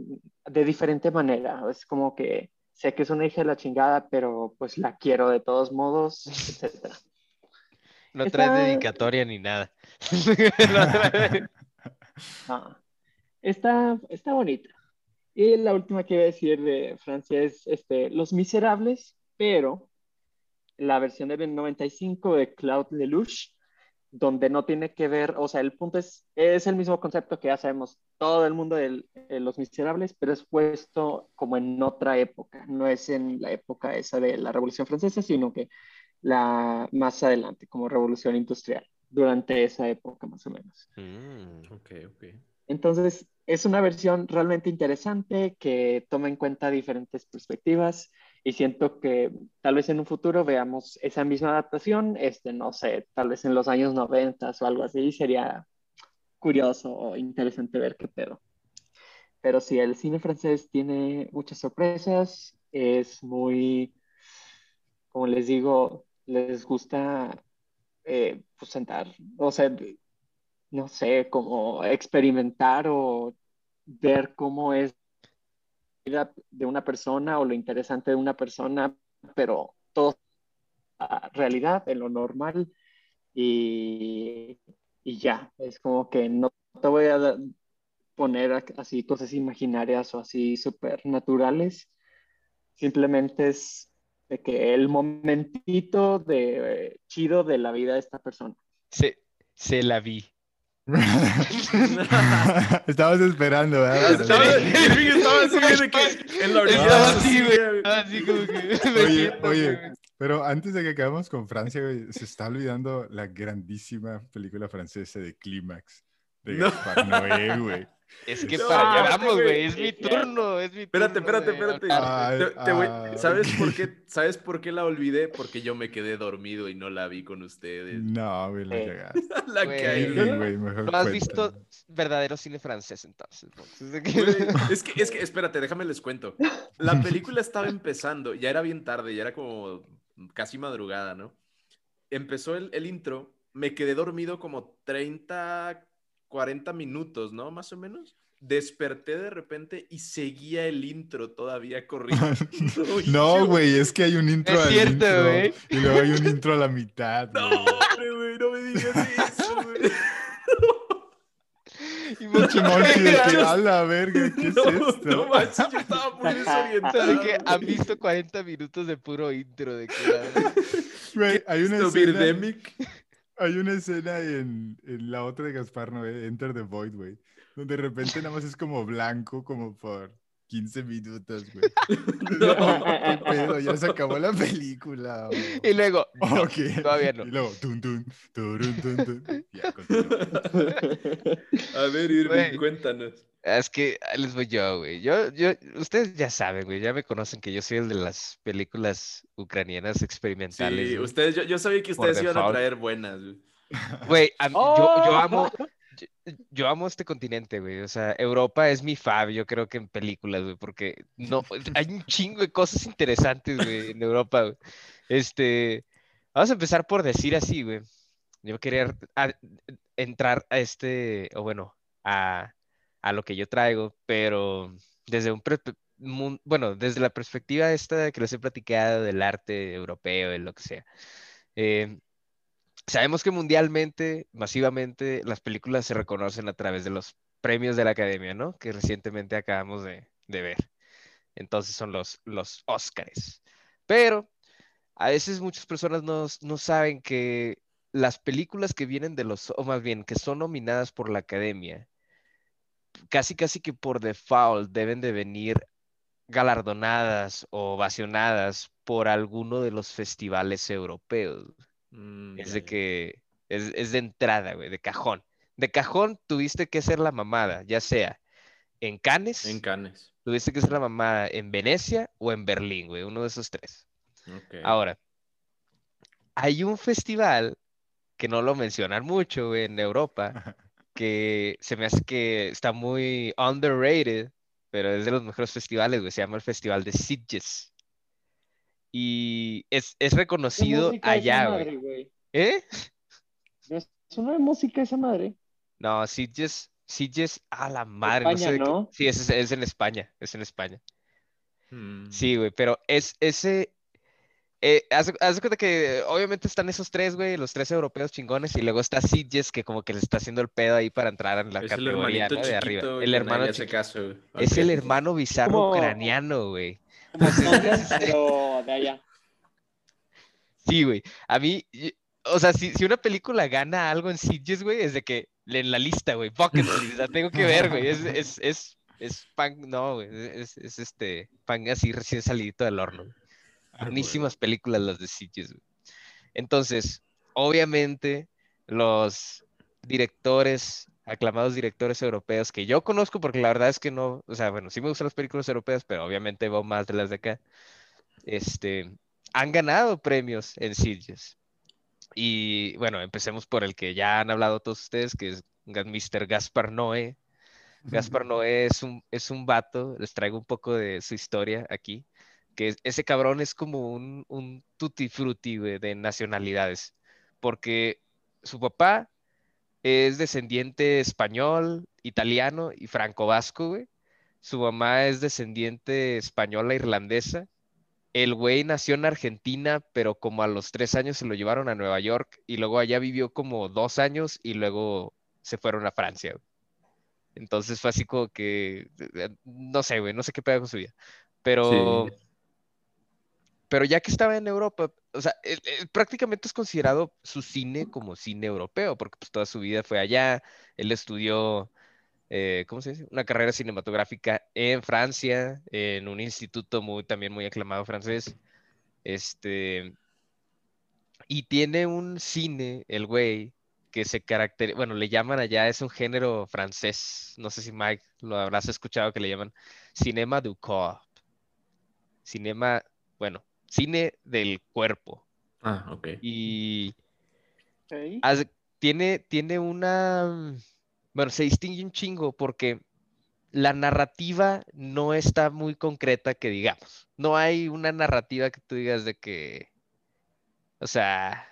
de diferente manera. Es como que sé que es una hija de la chingada, pero pues la quiero de todos modos, etcétera. No traes dedicatoria ni nada. No [laughs] trae- Ah, está, está bonita. Y la última que iba a decir de Francia es este, Los Miserables, pero la versión del 95 de Claude Lelouch, donde no tiene que ver, o sea, el punto es, es el mismo concepto que ya sabemos todo el mundo de Los Miserables, pero es puesto como en otra época, no es en la época esa de la Revolución Francesa, sino que la más adelante, como Revolución Industrial, durante esa época más o menos. Mm, Ok, ok. Entonces, es una versión realmente interesante que toma en cuenta diferentes perspectivas y siento que tal vez en un futuro veamos esa misma adaptación, este, no sé, tal vez en los años 90 o algo así, sería curioso o interesante ver qué pedo. Pero sí, el cine francés tiene muchas sorpresas, es muy, como les digo, les gusta eh, pues sentar, o sea, no sé, como experimentar o ver cómo es la vida de una persona o lo interesante de una persona, pero todo a realidad, en lo normal y, y ya, es como que no te voy a poner así cosas imaginarias o así supernaturales, simplemente es de que el momentito de eh, chido de la vida de esta persona. Se, se la vi. [laughs] Estabas esperando, ¿verdad? Estaba, Irving [laughs] estaba así de que en la orilla. Estaba de su así, güey. silla, güey. Así como que. [laughs] Oye, oye, pero antes de que acabemos con Francia, güey, se está olvidando la grandísima película francesa de Clímax de No. Gaspar Noé, güey. Es que No, para allá espérate, vamos, güey. Es mi turno, es mi Espérate, turno espérate, espérate. hablar. Ay, Te- te voy- ah, ¿Sabes por qué? [laughs] ¿Sabes por qué la olvidé? Porque yo me quedé dormido y no la vi con ustedes. No, güey, la Eh. cagaste. [laughs] La Güey. caí. Güey, mejor No has visto verdadero cine francés, entonces. ¿no? Es de Güey, que- [laughs] Es que, es que, espérate, déjame les cuento. La película estaba empezando, ya era bien tarde, ya era como casi madrugada, ¿no? Empezó el, el intro, me quedé dormido como 30, 40 minutos, ¿no? Más o menos. Desperté de repente y seguía el intro todavía corriendo. [laughs] [laughs] No, güey, es que hay un intro Es al cierto, intro, güey. Y luego hay un [laughs] intro a la mitad, No, güey. hombre, güey, no me digas eso, güey. Y de que, a la verga, ¿qué es No, esto? no manches, yo estaba muy desorientado. ¿Sabe que han visto 40 minutos de puro intro de que Güey, hay una ¿Esto, escena? Hay una escena en, en la otra de Gaspar Noé, Enter the Void, güey, donde de repente nada más es como blanco, como por 15 minutos, güey. [laughs] No. ¿Qué pedo? Ya se acabó la película. [laughs] güey. Y luego, no, [laughs] Ok. todavía no. Y luego, tun, tun, turun, tun, tun. Ya. A ver, Irving, cuéntanos. Es que les voy yo, güey. Yo, yo, ustedes ya saben, güey, ya me conocen que yo soy el de las películas ucranianas experimentales. Sí, güey. ustedes, yo, yo sabía que ustedes iban a traer buenas. güey. Güey, mí- yo, yo ¡Oh! amo, yo, amo este continente, güey. O sea, Europa es mi fab, yo creo que en películas, güey, porque no, [laughs] hay un chingo de cosas interesantes, güey, en Europa, güey. Este, vamos a empezar por decir así, güey. Yo quería a- entrar a este, o bueno, a, a lo que yo traigo, pero desde un, bueno, desde la perspectiva esta que les he platicado del arte europeo, de lo que sea. Eh, sabemos que mundialmente, masivamente, las películas se reconocen a través de los premios de la Academia, ¿no? Que recientemente acabamos de, ver. Entonces son los, los Óscares. Pero a veces muchas personas no, no saben que las películas que vienen de los, o más bien, que son nominadas por la Academia, casi casi que por default deben de venir galardonadas o ovacionadas por alguno de los festivales europeos. Mm, Es de que es, es de entrada, güey, de cajón. De cajón tuviste que ser la mamada, ya sea en Cannes, En Cannes. tuviste que ser la mamada en Venecia o en Berlín, güey, uno de esos tres. Ahora, hay un festival que no lo mencionan mucho, güey, en Europa, [laughs] que se me hace que está muy underrated, pero es de los mejores festivales, güey, se llama el Festival de Sitges. Y es, es ¿Qué reconocido allá, güey. ¿Eh? ¿No es una de música esa madre? No, Sitges, Sitges, a la madre, no sé de qué- ¿no? Sí, es, es en España, es en España. Mm. Sí, güey, pero es ese. Eh, haz, haz de cuenta que obviamente están esos tres, güey, los tres europeos chingones, y luego está Sitges, que como que le está haciendo el pedo ahí para entrar en la Es categoría, de arriba. El hermano chiqui- caso. Es el hermano bizarro Como- ucraniano, güey. Como pero de allá. Sí, güey. A mí, o sea, si, si una película gana algo en Sitges, güey, es de que en la lista, güey, bucket list, la tengo que ver, güey. Es, es, es, es pan, no, güey, es, es este pan así recién salidito del horno. Ah, Buenísimas películas las de Sitges, güey. Entonces, obviamente, los directores, aclamados directores europeos que yo conozco, porque la verdad es que no, o sea, bueno, sí me gustan las películas europeas, pero obviamente veo más de las de acá, este, han ganado premios en Sitges. Y bueno, empecemos por el que ya han hablado todos ustedes, que es Mr. Gaspar Noé. Gaspar Noé es un, es un vato, les traigo un poco de su historia aquí, que es- ese cabrón es como un, un tutti frutti, güey, de nacionalidades, porque su papá es descendiente español, italiano y franco-vasco, güey. Su mamá es descendiente española, irlandesa. El güey nació en Argentina, pero como a los tres años se lo llevaron a Nueva York y luego allá vivió como dos años y luego se fueron a Francia. güey. Entonces fue así como que, eh, no sé, güey, no sé qué pedo con su vida. Pero, pero ya que estaba en Europa, o sea, él- prácticamente es considerado su cine como cine europeo, porque pues toda su vida fue allá, él estudió, eh, ¿cómo se dice? Una carrera cinematográfica en Francia, en un instituto muy, también muy aclamado francés, este, y tiene un cine, el güey, que se caracteriza, bueno, le llaman allá, es un género francés, no sé si Mike lo habrás escuchado que le llaman cinema du corps, cinema, bueno, cine del cuerpo. Ah, ok. Y tiene, tiene una, bueno, se distingue un chingo porque la narrativa no está muy concreta que digamos. No hay una narrativa que tú digas de que, o sea,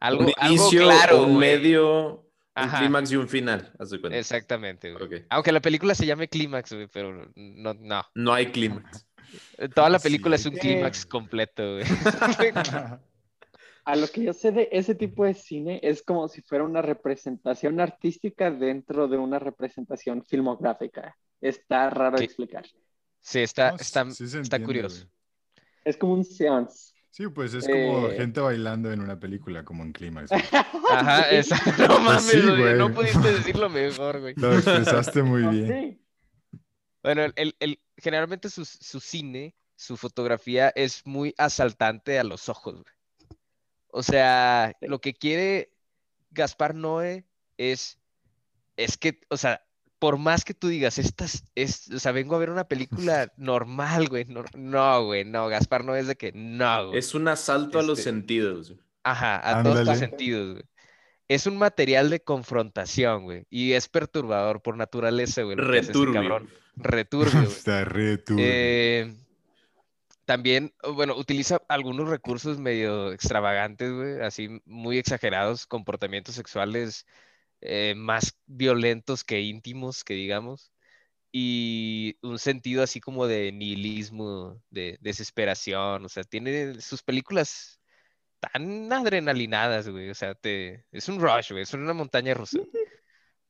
algo, un algo inicio, claro, un güey. medio, un clímax y un final. Haz de cuenta. Exactamente, güey. Aunque la película se llame Clímax, güey, pero no, no. No hay clímax. Toda la Sí, película es un que- clímax completo, güey. [laughs] A lo que yo sé de ese tipo de cine es como si fuera una representación artística dentro de una representación filmográfica. Está raro Sí. explicar. Sí, está, No, está, sí se está entiende, curioso. güey. Es como un seance. Sí, pues es como Eh. gente bailando en una película, como en clímax. [laughs] Ajá, Sí. esa- [laughs] no mames, sí, güey, güey. no pudiste decirlo mejor, güey. Lo expresaste muy bien. Sí. Bueno, el- el- generalmente su, su cine, su fotografía es muy asaltante a los ojos, güey. O sea, Sí. lo que quiere Gaspar Noé es, es que, o sea, por más que tú digas, estas, es, o sea, vengo a ver una película [laughs] normal, güey. No, no, güey, no, Gaspar Noé es de que no, güey. Es un asalto a los Este- sentidos. Ajá, a todos tus Ándale. sentidos, güey. Es un material de confrontación, güey. Y es perturbador por naturaleza, güey. ese Returbio. cabrón. Returbio, güey. [laughs] Está re turbio. Eh, también, bueno, utiliza algunos recursos medio extravagantes, güey, así muy exagerados, comportamientos sexuales eh, más violentos que íntimos, que digamos, y un sentido así como de nihilismo, de desesperación, o sea, tiene sus películas tan adrenalinadas, güey, o sea, te, es un rush, güey, es una montaña rusa. [laughs]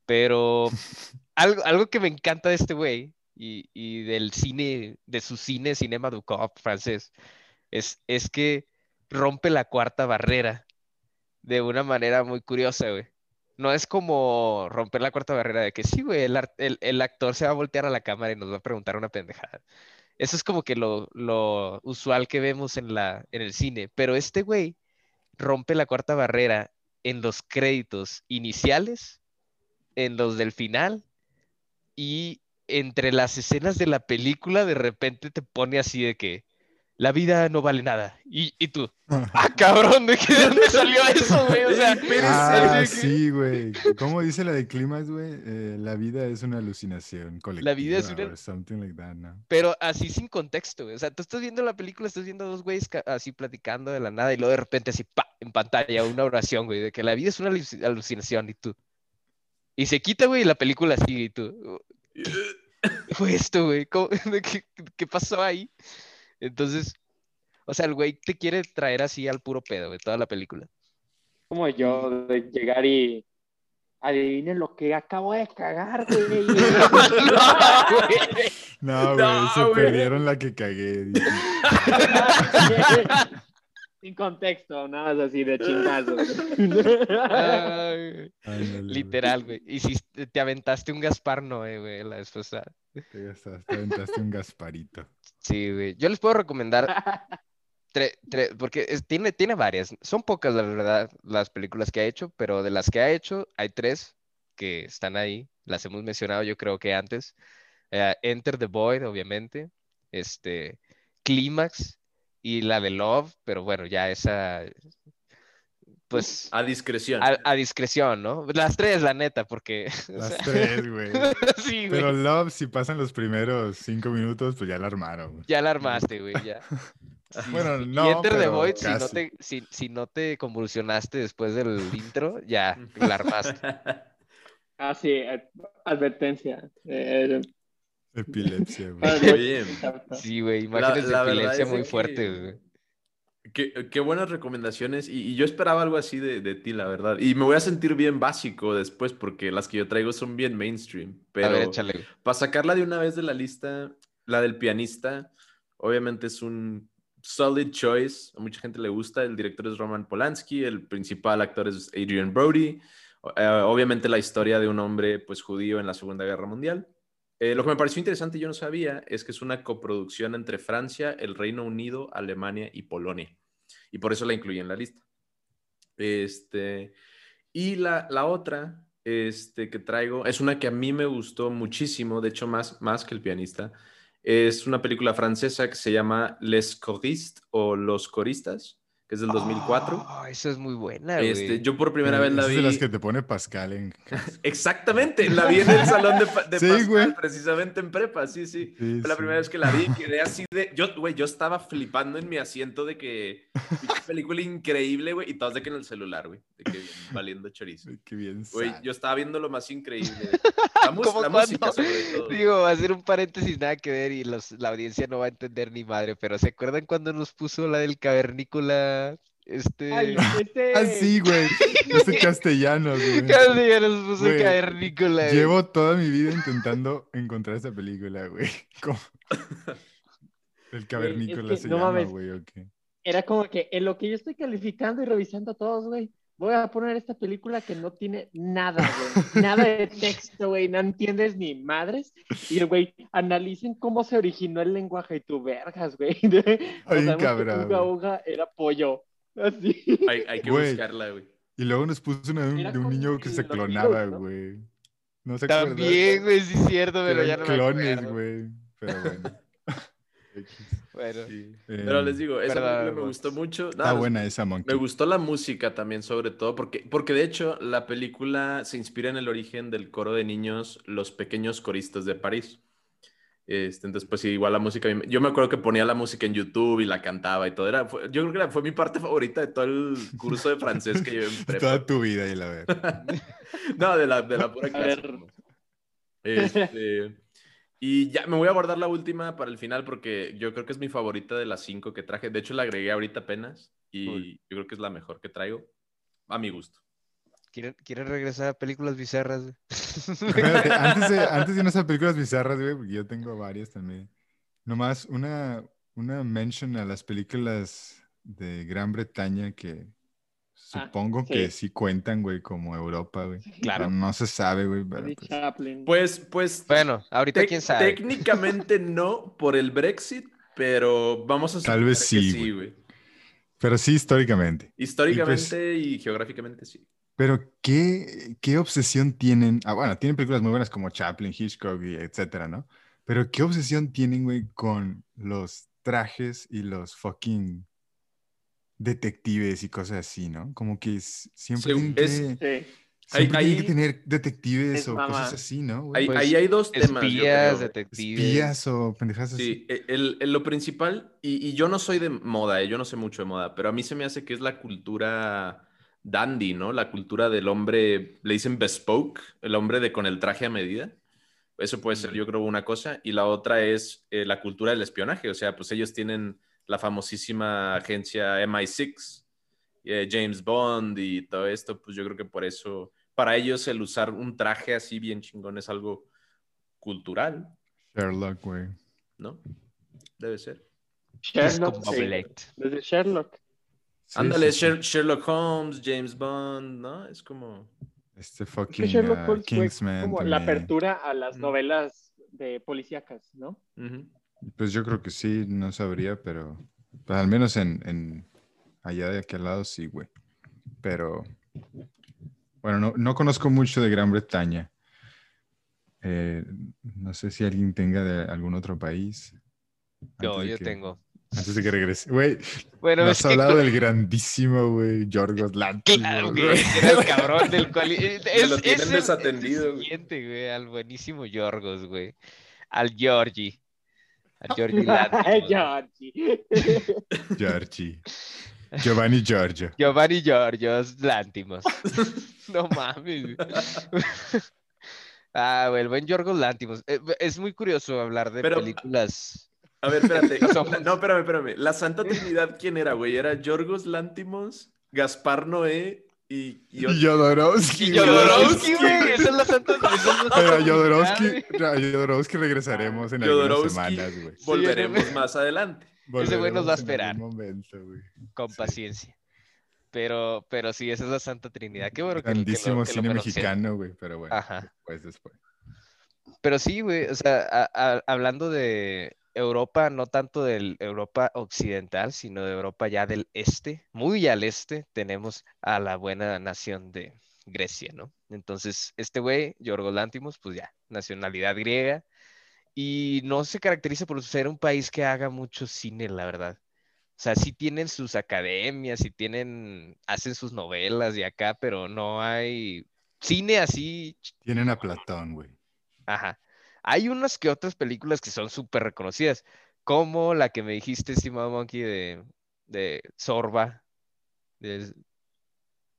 Pero [laughs] algo, algo que me encanta de este güey y, y, del cine, de su cine, Cinema du Cop francés, es, es que rompe la cuarta barrera de una manera muy curiosa, güey. No es como romper la cuarta barrera de que sí, güey, el, el, el, actor se va a voltear a la cámara y nos va a preguntar una pendejada. Eso es como que lo, lo usual que vemos en, la, en el cine. Pero este güey rompe la cuarta barrera en los créditos iniciales, en los del final y entre las escenas de la película de repente te pone así de que la vida no vale nada. Y, y tú, [laughs] ah, cabrón, ¿de, qué, dónde [laughs] salió eso, güey? O sea, ah, sí, güey. ¿Cómo dice la de Climax, güey? Eh, la vida es una alucinación colectiva. La vida es una... Something like that, ¿no? Pero así sin contexto, güey. O sea, tú estás viendo la película, estás viendo a dos güeyes así platicando de la nada y luego de repente así, pa, en pantalla, una oración, güey, de que la vida es una alucinación y tú. Y se quita, güey, y la película sigue y tú. ¿Qué fue esto, güey? [laughs] ¿Qué, ¿Qué pasó ahí? Entonces, o sea, el güey te quiere traer así al puro pedo, de toda la película. Como yo, de llegar y adivinen lo que acabo de cagar, güey. [laughs] [laughs] no, güey, se perdieron la que cagué. [laughs] Sin contexto, nada más así de chingazo. literal, güey. Y si te aventaste un Gaspar Noé, güey, la esposa. Te, te aventaste un Gasparito. Sí, güey. Yo les puedo recomendar [laughs] porque tiene, tiene varias. Son pocas, la verdad, las películas que ha hecho, pero de las que ha hecho, hay tres que están ahí. Las hemos mencionado, yo creo que antes. Eh, Enter the Void, obviamente. Este, Clímax y la de Love, pero bueno, ya esa, pues... A discreción. A, discreción, ¿no? Las tres, la neta, porque... [laughs] Las tres, güey. [laughs] sí, güey. Pero Love, si pasan los primeros cinco minutos, pues ya la armaron. Ya la armaste, güey, ya. [laughs] bueno, no, y Enter the Void, si no, te, si, si no te convulsionaste después del intro, ya la armaste. Ah, sí, advertencia. Eh, Epilepsia, güey. Sí, güey, imágenes de epilepsia muy fuertes, güey. Qué, buenas recomendaciones. Y, yo esperaba algo así de, de, ti, la verdad. Y me voy a sentir bien básico después porque las que yo traigo son bien mainstream. Pero para sacarla de una vez de la lista, la del pianista, obviamente es un solid choice. A mucha gente le gusta. El director es Roman Polanski. El principal actor es Adrian Brody. Eh, obviamente la historia de un hombre pues judío en la Segunda Guerra Mundial. Eh, lo que me pareció interesante, yo no sabía, es que es una coproducción entre Francia, el Reino Unido, Alemania y Polonia. Y por eso la incluí en la lista. Este, y la, la otra este, que traigo es una que a mí me gustó muchísimo, de hecho más, más que el pianista. Es una película francesa que se llama Les Choristes o Los Coristas es del 2004. Oh, esa es muy buena, este, Yo por primera vez la vi. Es de las que te pone Pascal en. [laughs] Exactamente, la vi en el salón de, Pascal, precisamente en prepa, sí, sí. Fue la primera vez que la vi, quedé así de. Yo, güey, yo estaba flipando en mi asiento de que. película increíble, güey, y todos de que en el celular, güey, de que valiendo chorizo. Qué bien. Güey, yo estaba viendo lo más increíble. [laughs] La, la música, sobre todo. Digo, va a ser un paréntesis, nada que ver, y los, la audiencia no va a entender ni madre, pero ¿se acuerdan cuando nos puso la del cavernícola? Este. Ay, este... Ah, sí, güey. [laughs] Este castellano, güey. Castellanos puso cavernícola. Llevo toda mi vida intentando encontrar esa película, güey. [laughs] [laughs] El cavernícola se llama, güey, Era como que en lo que yo estoy calificando y revisando a todos, güey, voy a poner esta película que no tiene nada, güey. Nada de [laughs] texto, güey. No entiendes ni madres. Y, güey, analicen cómo se originó el lenguaje y tu vergas, güey. [laughs] Ay, cabrón. era pollo. Así. Hay, que buscarla, güey. Y luego nos puso una de un, niño que se clonaba, güey. ¿no? se También, güey, sí es cierto, pero ya no clones, güey. Pero bueno. Bueno. Pero les digo, esa película me gustó mucho. Está buena esa Monkey. Me gustó la música también, sobre todo, porque, porque de hecho la película se inspira en el origen del coro de niños Los Pequeños Coristas de París. Este, entonces, pues sí, igual la música. Yo me acuerdo que ponía la música en YouTube y la cantaba y todo. Era, fue- yo creo que fue mi parte favorita de todo el curso de francés que llevé en [laughs] prepa. Toda tu vida y la ver. No, de la, de la pura A clase. Este, y ya me voy a guardar la última para el final porque yo creo que es mi favorita de las cinco que traje. De hecho, la agregué ahorita apenas y Cool. yo creo que es la mejor que traigo a mi gusto. ¿Quieren, quieren regresar a películas bizarras? [laughs] antes, de, antes de irnos a películas bizarras, güey, porque yo tengo varias también. Nomás una, una mention a las películas de Gran Bretaña que Ah, supongo sí. que sí cuentan, güey, como Europa, güey. Claro. Pero No se sabe, güey. pues- Chaplin. Pues, pues. Bueno, ahorita quién sabe. Técnicamente [laughs] no por el Brexit, pero vamos a Tal vez que sí, güey. Pero sí, históricamente. Históricamente y, geográficamente sí. Pero ¿qué, qué obsesión tienen? Ah, bueno, tienen películas muy buenas como Chaplin, Hitchcock y etcétera, ¿no? Pero ¿qué obsesión tienen, güey, con los trajes y los fucking detectives y cosas así, ¿no? Como que s- siempre Sí, tienen que, es- siempre tienen que tener detectives Es o mamá. cosas así, ¿no? Pues, ahí hay dos temas. Espías, detectives. Espías o pendejas así. Sí, e- el, el- lo principal, y, y yo no soy de moda, eh, yo no sé mucho de moda, pero a mí se me hace que es la cultura dandy, ¿no? La cultura del hombre, le dicen bespoke, el hombre de con el traje a medida. Eso puede ser, yo creo, una cosa. Y la otra es eh, la cultura del espionaje. O sea, pues ellos tienen la famosísima agencia MI6, eh, James Bond y todo esto. Pues yo creo que por eso, para ellos el usar un traje así bien chingón es algo cultural, Sherlock, güey. ¿no? Debe ser. Sherlock. sí. Desde Sherlock. Ándale, sí, sí. Sher- Sherlock Holmes, James Bond, ¿no? Es como... Este Es que fucking Sherlock Holmes fue Kingsman como la apertura a las Mm. novelas de policíacas, ¿no? Pues yo creo que sí, no sabría, pero pues al menos en, en allá de aquel lado sí, güey. Pero bueno, no, no conozco mucho de Gran Bretaña. Eh, no sé si alguien tenga de algún otro país. De yo que- tengo. Antes de que regrese. Güey, Bueno, has hablado del grandísimo, güey, Yorgos Lanthimos, Claro, güey. güey, era el cabrón del cual... [laughs] Es, Me lo es tienen el- desatendido, es el siguiente, güey, al buenísimo Yorgos, güey. Al Georgie. Güey. Georgie. [laughs] [laughs] Giorgi. Giovanni Giorgio. Giovanni Georgios Lántimos. [laughs] no mames. ah, güey, el buen Yorgos Lántimos. Eh, Es muy curioso hablar de Pero- películas. A ver, espérate. No, espérame, espérame. La Santa Trinidad, ¿quién era, güey? Era Yorgos Lántimos, Gaspar Noé y... y otro- Y Jodorowsky. Y güey. Esa es la santa. Pero a Trinidad, [laughs] a Jodorowsky regresaremos en algunas semanas, güey. Volveremos más adelante. Ese güey nos va a Volveremos esperar. momento, Con Sí. paciencia. Pero, pero sí, esa es la Santa Trinidad. Qué bueno que, que lo- Grandísimo que cine mexicano, güey, pero bueno, Ajá. después, después. Pero sí, güey, o sea, a- a- hablando de Europa, no tanto del Europa occidental, sino de Europa ya del este, muy al este, tenemos a la buena nación de Grecia, ¿no? Entonces, este güey, Yorgos Lántimos, pues ya, nacionalidad griega, y no se caracteriza por ser un país que haga mucho cine, la verdad. O sea, sí tienen sus academias, sí tienen, hacen sus novelas y acá, pero no hay cine así Tienen a Platón, güey. Ajá. Hay unas que otras películas que son súper reconocidas, como la que me dijiste, estimado Monkey, de, de Sorba. de-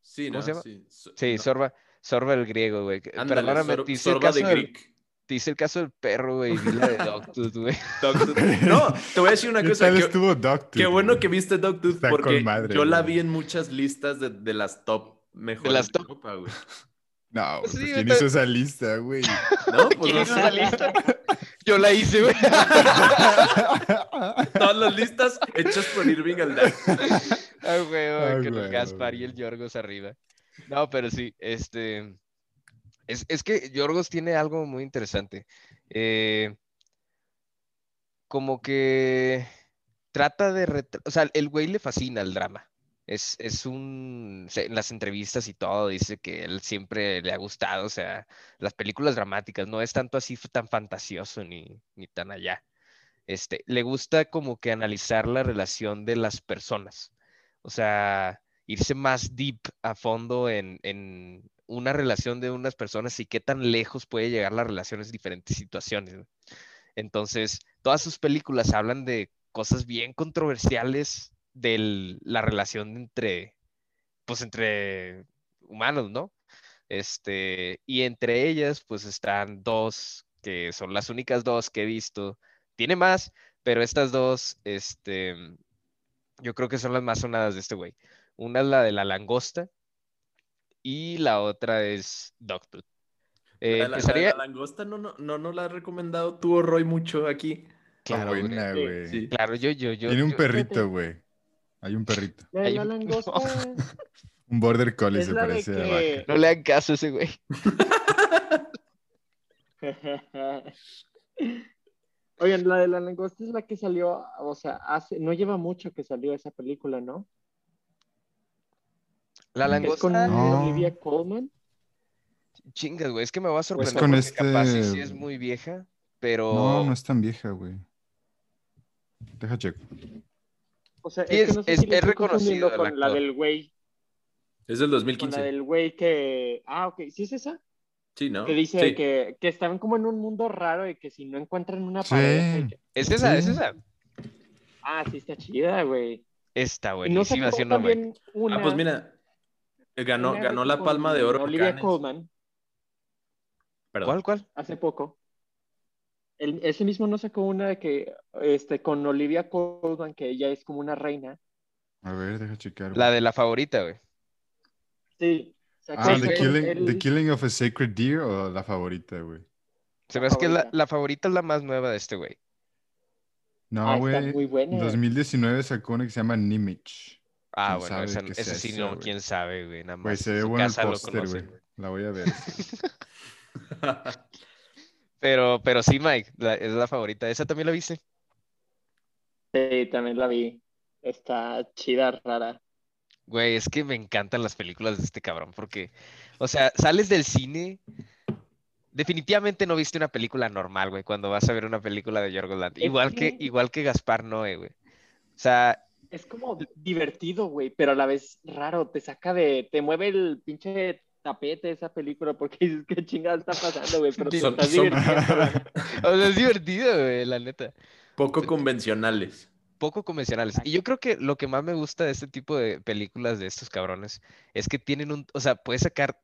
Sí, ¿Cómo ¿no? se llama? Sí, so- sí, no. Sorba, Sorba el griego, güey. Ándale, Perdóname, sor- te hice el sorba caso de del, Greek. te hice el caso del perro, güey, y vi la de Dogtooth, [laughs] güey. Dogtooth. No, te voy a decir una ¿Qué cosa. tal que-? Qué bueno que viste con porque madre, yo la vi en muchas listas de, de las top mejores las top. Europa, güey. No, pues, ¿quién te- hizo esa lista, güey? [laughs] ¿No? Pues ¿Quién no hizo sé. esa lista? [laughs] Yo la hice, güey. [laughs] Todas las listas hechas por Irving Aldán. Ay, güey, con el güey, Gaspar y el Yorgos arriba. No, pero sí, este. Es, es que Yorgos tiene algo muy interesante. Eh, como que trata de. retra- O sea, el güey le fascina el drama. Es, es un. En las entrevistas y todo, dice que él siempre le ha gustado. O sea, las películas dramáticas. No es tanto así tan fantasioso ni, ni tan allá. Este, le gusta como que analizar la relación de las personas. O sea, irse más deep a fondo en, en una relación de unas personas y qué tan lejos puede llegar la relación en diferentes situaciones. Entonces, todas sus películas hablan de cosas bien controversiales de la relación entre, pues entre humanos, ¿no? Este, y entre ellas, pues están dos, que son las únicas dos que he visto. Tiene más, pero estas dos, este, yo creo que son las más sonadas de este güey. Una es la de la langosta y la otra es Doctor. Eh, la, la, langosta no, no, no, no la ha recomendado tú, Roy, mucho aquí. Claro, güey. Claro, yo, yo, yo. Tiene un perrito, güey. Hay un perrito. Hay la langosta. [laughs] un border collie se parece No le hagan caso a ese güey. [laughs] Oigan, la de la langosta es la que salió, o sea, hace, no lleva mucho que salió esa película, ¿no? La langosta. ¿Es con Olivia Colman? Chingas, güey, es que me va a sorprender con porque este... capaz sí, es muy vieja, pero... No, no es tan vieja, güey. Deja checo. O sea, es, que no sé es, si es reconocido con la del güey. Es del 2015. Con la del güey que... Ah, ok, ¿sí es esa? Sí, ¿no? Que dice sí. que, que estaban como en un mundo raro y que si no encuentran una pareja... Sí. Es esa, Sí. es esa. Ah, sí está chida, güey. Está Y no buenísima, ¿sí no, también una... Ah, pues mira, ganó, ganó la palma de oro. Olivia Cannes. Colman, Perdón. ¿Cuál, cuál? hace poco. El- ese mismo no sacó una de que, este, con Olivia Colman, que ella es como una reina. A ver, deja checar. güey. La de la favorita, güey. Sí. Sacó Ah, the killing, el- the killing of a Sacred Deer o la favorita, güey. Se me hace que la, favorita. la favorita es la más nueva de este güey. No, Ah, está güey. muy buena. En 2019 sacó una que se llama Nimich. Ah, ¿Quién bueno, esa, sea sí no, güey? quién sabe, güey, nada más. Güey, se ve bueno el póster, güey. La voy a ver. [laughs] Pero, pero sí, Mike, la- es la favorita. ¿Esa también la viste? Sí, también la vi. Está chida, rara. Güey, es que me encantan las películas de este cabrón, porque, o sea, sales del cine. Definitivamente no viste una película normal, güey, cuando vas a ver una película de Yorgos Lanthimos. Igual que, que- igual que Gaspar Noé, güey. O sea, Es como divertido, güey, pero a la vez raro. Te saca de. Te mueve el pinche tapete esa película porque [laughs] dices, ¿qué chingada está pasando, güey? Pero Son- estás son- [laughs] o sea, es divertido, güey, la neta. Poco convencionales. Poco convencionales. Y yo creo que lo que más me gusta de este tipo de películas de estos cabrones es que tienen un, o sea, puedes sacar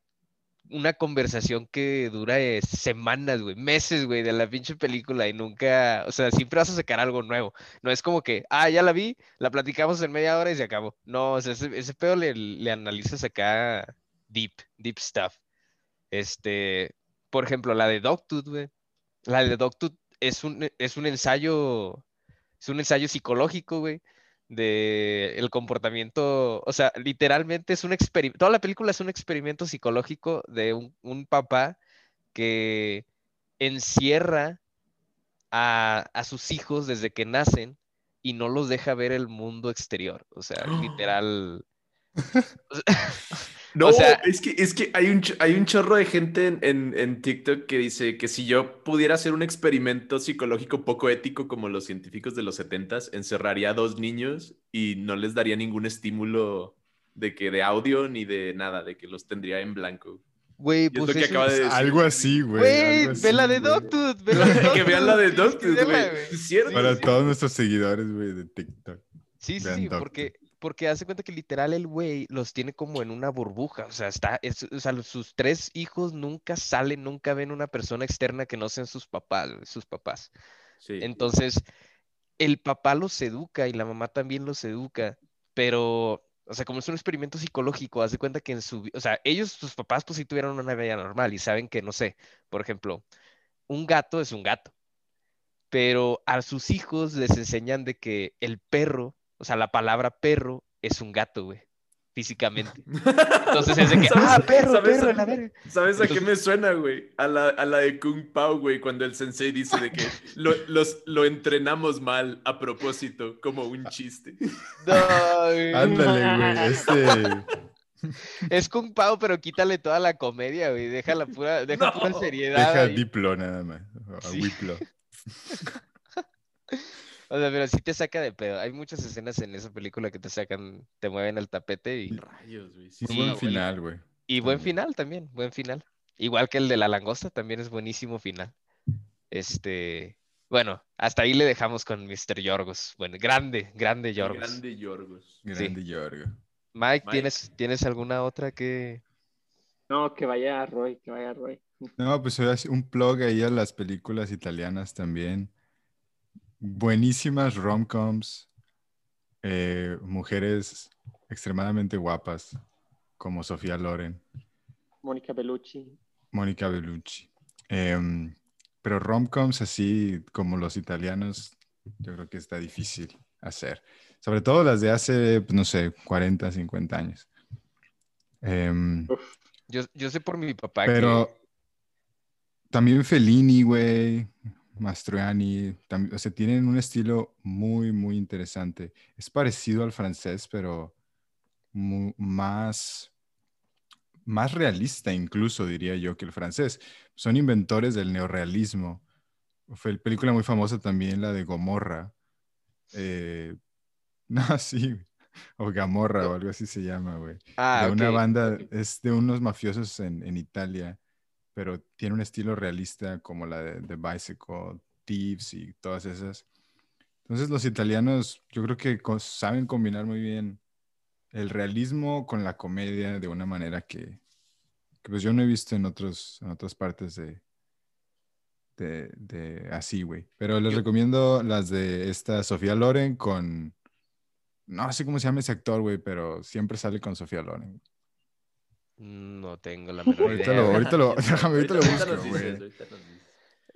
una conversación que dura eh, semanas, güey, meses, güey, de la pinche película y nunca, o sea, siempre vas a sacar algo nuevo. No es como que, ah, ya la vi, la platicamos en media hora y se acabó. No, o sea, ese, ese pedo le, le analizas acá deep, deep stuff. Este, por ejemplo, la de Dogtooth, güey. La de Dogtooth es un, es un ensayo, es un ensayo psicológico, güey, de el comportamiento, o sea, literalmente es un experimento, toda la película es un experimento psicológico de un, un papá que encierra a, a sus hijos desde que nacen y no los deja ver el mundo exterior, o sea, [gasps] literal. [laughs] No, O sea- es que, es que hay, un, hay un chorro de gente en, en- en TikTok que dice que si yo pudiera hacer un experimento psicológico poco ético como los científicos de los 70s, encerraría a dos niños y no les daría ningún estímulo de que de audio ni de nada, de que los tendría en blanco. Güey, pues lo que acaba de decir. Algo así, güey. Güey, ve la de. Dogtooth, ve la [laughs] de que vean la de que güey. Para sí. todos nuestros seguidores, güey, de TikTok. Sí, sí, sí, porque, porque hace cuenta que literal el güey los tiene como en una burbuja, o sea, está, es- o sea, sus tres hijos nunca salen, nunca ven una persona externa que no sean sus papás, sus papás. Sí. Entonces, el papá los educa y la mamá también los educa, pero, o sea, como es un experimento psicológico, haz de cuenta que en su, o sea, ellos, sus papás, pues sí tuvieron una vida normal y saben que, no sé, por ejemplo, un gato es un gato, pero a sus hijos les enseñan de que el perro, o sea, la palabra perro es un gato, güey, físicamente. Entonces es de que, [laughs] ¿Sabes- ah, perro, sabes perro, a- la verga. ¿Sabes a qué me suena, güey? A la, a la de Kung Pao, güey, cuando el sensei dice de que lo, los, lo entrenamos mal a propósito, como un chiste. No, [laughs] güey. Ándale, güey. Este. [laughs] Es Kung Pao, pero quítale toda la comedia, güey. Deja la pura, deja No. pura seriedad. Deja ahí. Diplo nada más. A Sí. Wiplo. O sea, pero sí te saca de pedo. Hay muchas escenas en esa película que te sacan, te mueven el tapete y, Rayos, güey. sí, sí, buen final, güey. y buen También. final también, buen final. Igual que el de la langosta, también es buenísimo final. Este, Bueno, hasta ahí le dejamos con Mr. Yorgos. Bueno, grande, grande Yorgos. Grande Yorgos. Grande Yorgo. Mike, Mike. ¿tienes, ¿tienes alguna otra que...? No, que vaya Roy, que vaya Roy. No, pues un plug ahí a las películas italianas también. Buenísimas rom-coms, eh, mujeres extremadamente guapas, como Sofía Loren, Mónica Bellucci. Mónica Bellucci. Em, pero rom-coms así como los italianos, yo creo que está difícil hacer. Sobre todo las de hace, no sé, 40, 50 años. Em, Yo, yo sé por mi papá Pero que... también Fellini, güey, Mastroianni, tam- o sea, tienen un estilo muy, muy interesante. Es parecido al francés, pero más, más realista incluso, diría yo, que el francés. Son inventores del neorrealismo. Fue película muy famosa también, la de Gomorra. Eh, [laughs] no, sí, o Gamorra o algo así se llama, güey Ah, de una banda, es de unos mafiosos en, en Italia, pero tiene un estilo realista como la de, de Bicycle, Thieves y todas esas. Entonces los italianos yo creo que co- saben combinar muy bien el realismo con la comedia de una manera que, que, pues yo no he visto en, otros, en otras partes de, de, de así, güey. Pero les Yo- recomiendo las de esta Sofía Loren con... No sé cómo se llama ese actor, güey, pero siempre sale con Sofía Loren. No tengo la [laughs] menor Ahorita idea. lo, ahorita lo, [laughs] déjame, ahorita lo busco, dices, güey.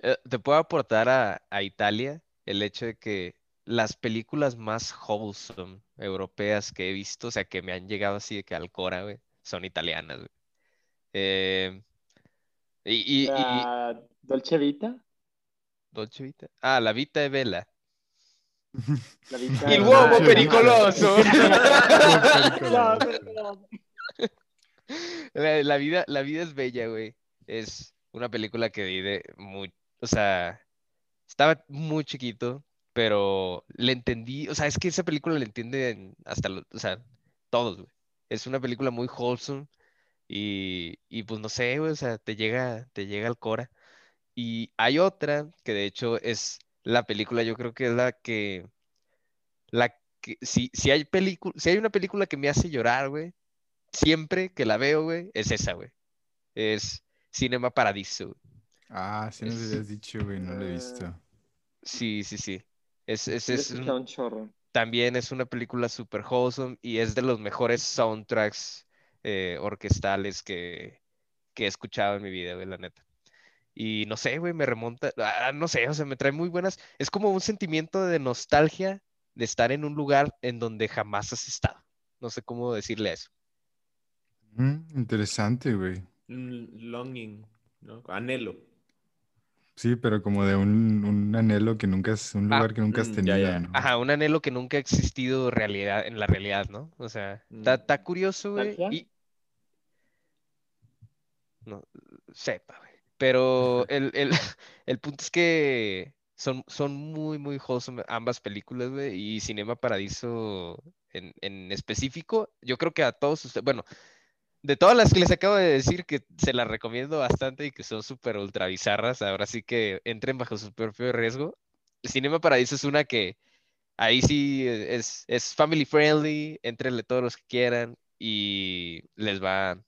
Eh, Te puedo aportar a, a Italia el hecho de que las películas más wholesome europeas que he visto, o sea, que me han llegado así de que al Cora, güey, son italianas, güey. Eh, y, y, y- La Dolce Vita. Dolce Vita. Ah, La Vita de Bella. La Vita uomo Dolce pericoloso. La, la vida, la vida es bella, güey. Es una película que vi de muy, o sea, estaba muy chiquito, pero le entendí, o sea, es que esa película le entienden hasta, lo- o sea, todos, güey. Es una película muy wholesome y, y pues no sé, güey, o sea, te llega, te llega al cora. Y hay otra que de hecho es la película, yo creo que es la que, la que, si, si hay si hay una película que me hace llorar, güey, siempre que la veo, güey, es esa, güey. Es Cinema Paradiso. güey. Ah, sí nos habías dicho, güey, no lo he visto. Sí, sí, sí. Es, un- chorro. también es una película super wholesome y es de los mejores soundtracks eh, orquestales que, que he escuchado en mi vida, güey, la neta. Y no sé, güey, me remonta, ah, no sé, o sea, me trae muy buenas. Es como un sentimiento de nostalgia de estar en un lugar en donde jamás has estado. No sé cómo decirle eso. Mm, interesante, güey. Un longing, ¿no? Anhelo. Sí, pero como de un, un anhelo que nunca es, un Ah, lugar que nunca has mm, ya, tenido, ya. ¿no? Ajá, un anhelo que nunca ha existido realidad, en la realidad, ¿no? O sea, está, Mm. está curioso, güey. No, sepa, güey. Pero [laughs] el, el, [laughs] el punto es que son, son muy, muy wholesome ambas películas, güey. Y Cinema Paradiso en, en específico, yo creo que a todos ustedes, bueno, de todas las que les acabo de decir que se las recomiendo bastante y que son súper ultra bizarras, ahora sí que entren bajo su propio riesgo. Cinema Paradiso es una que ahí sí es, es family friendly, entrenle todos los que quieran y les va,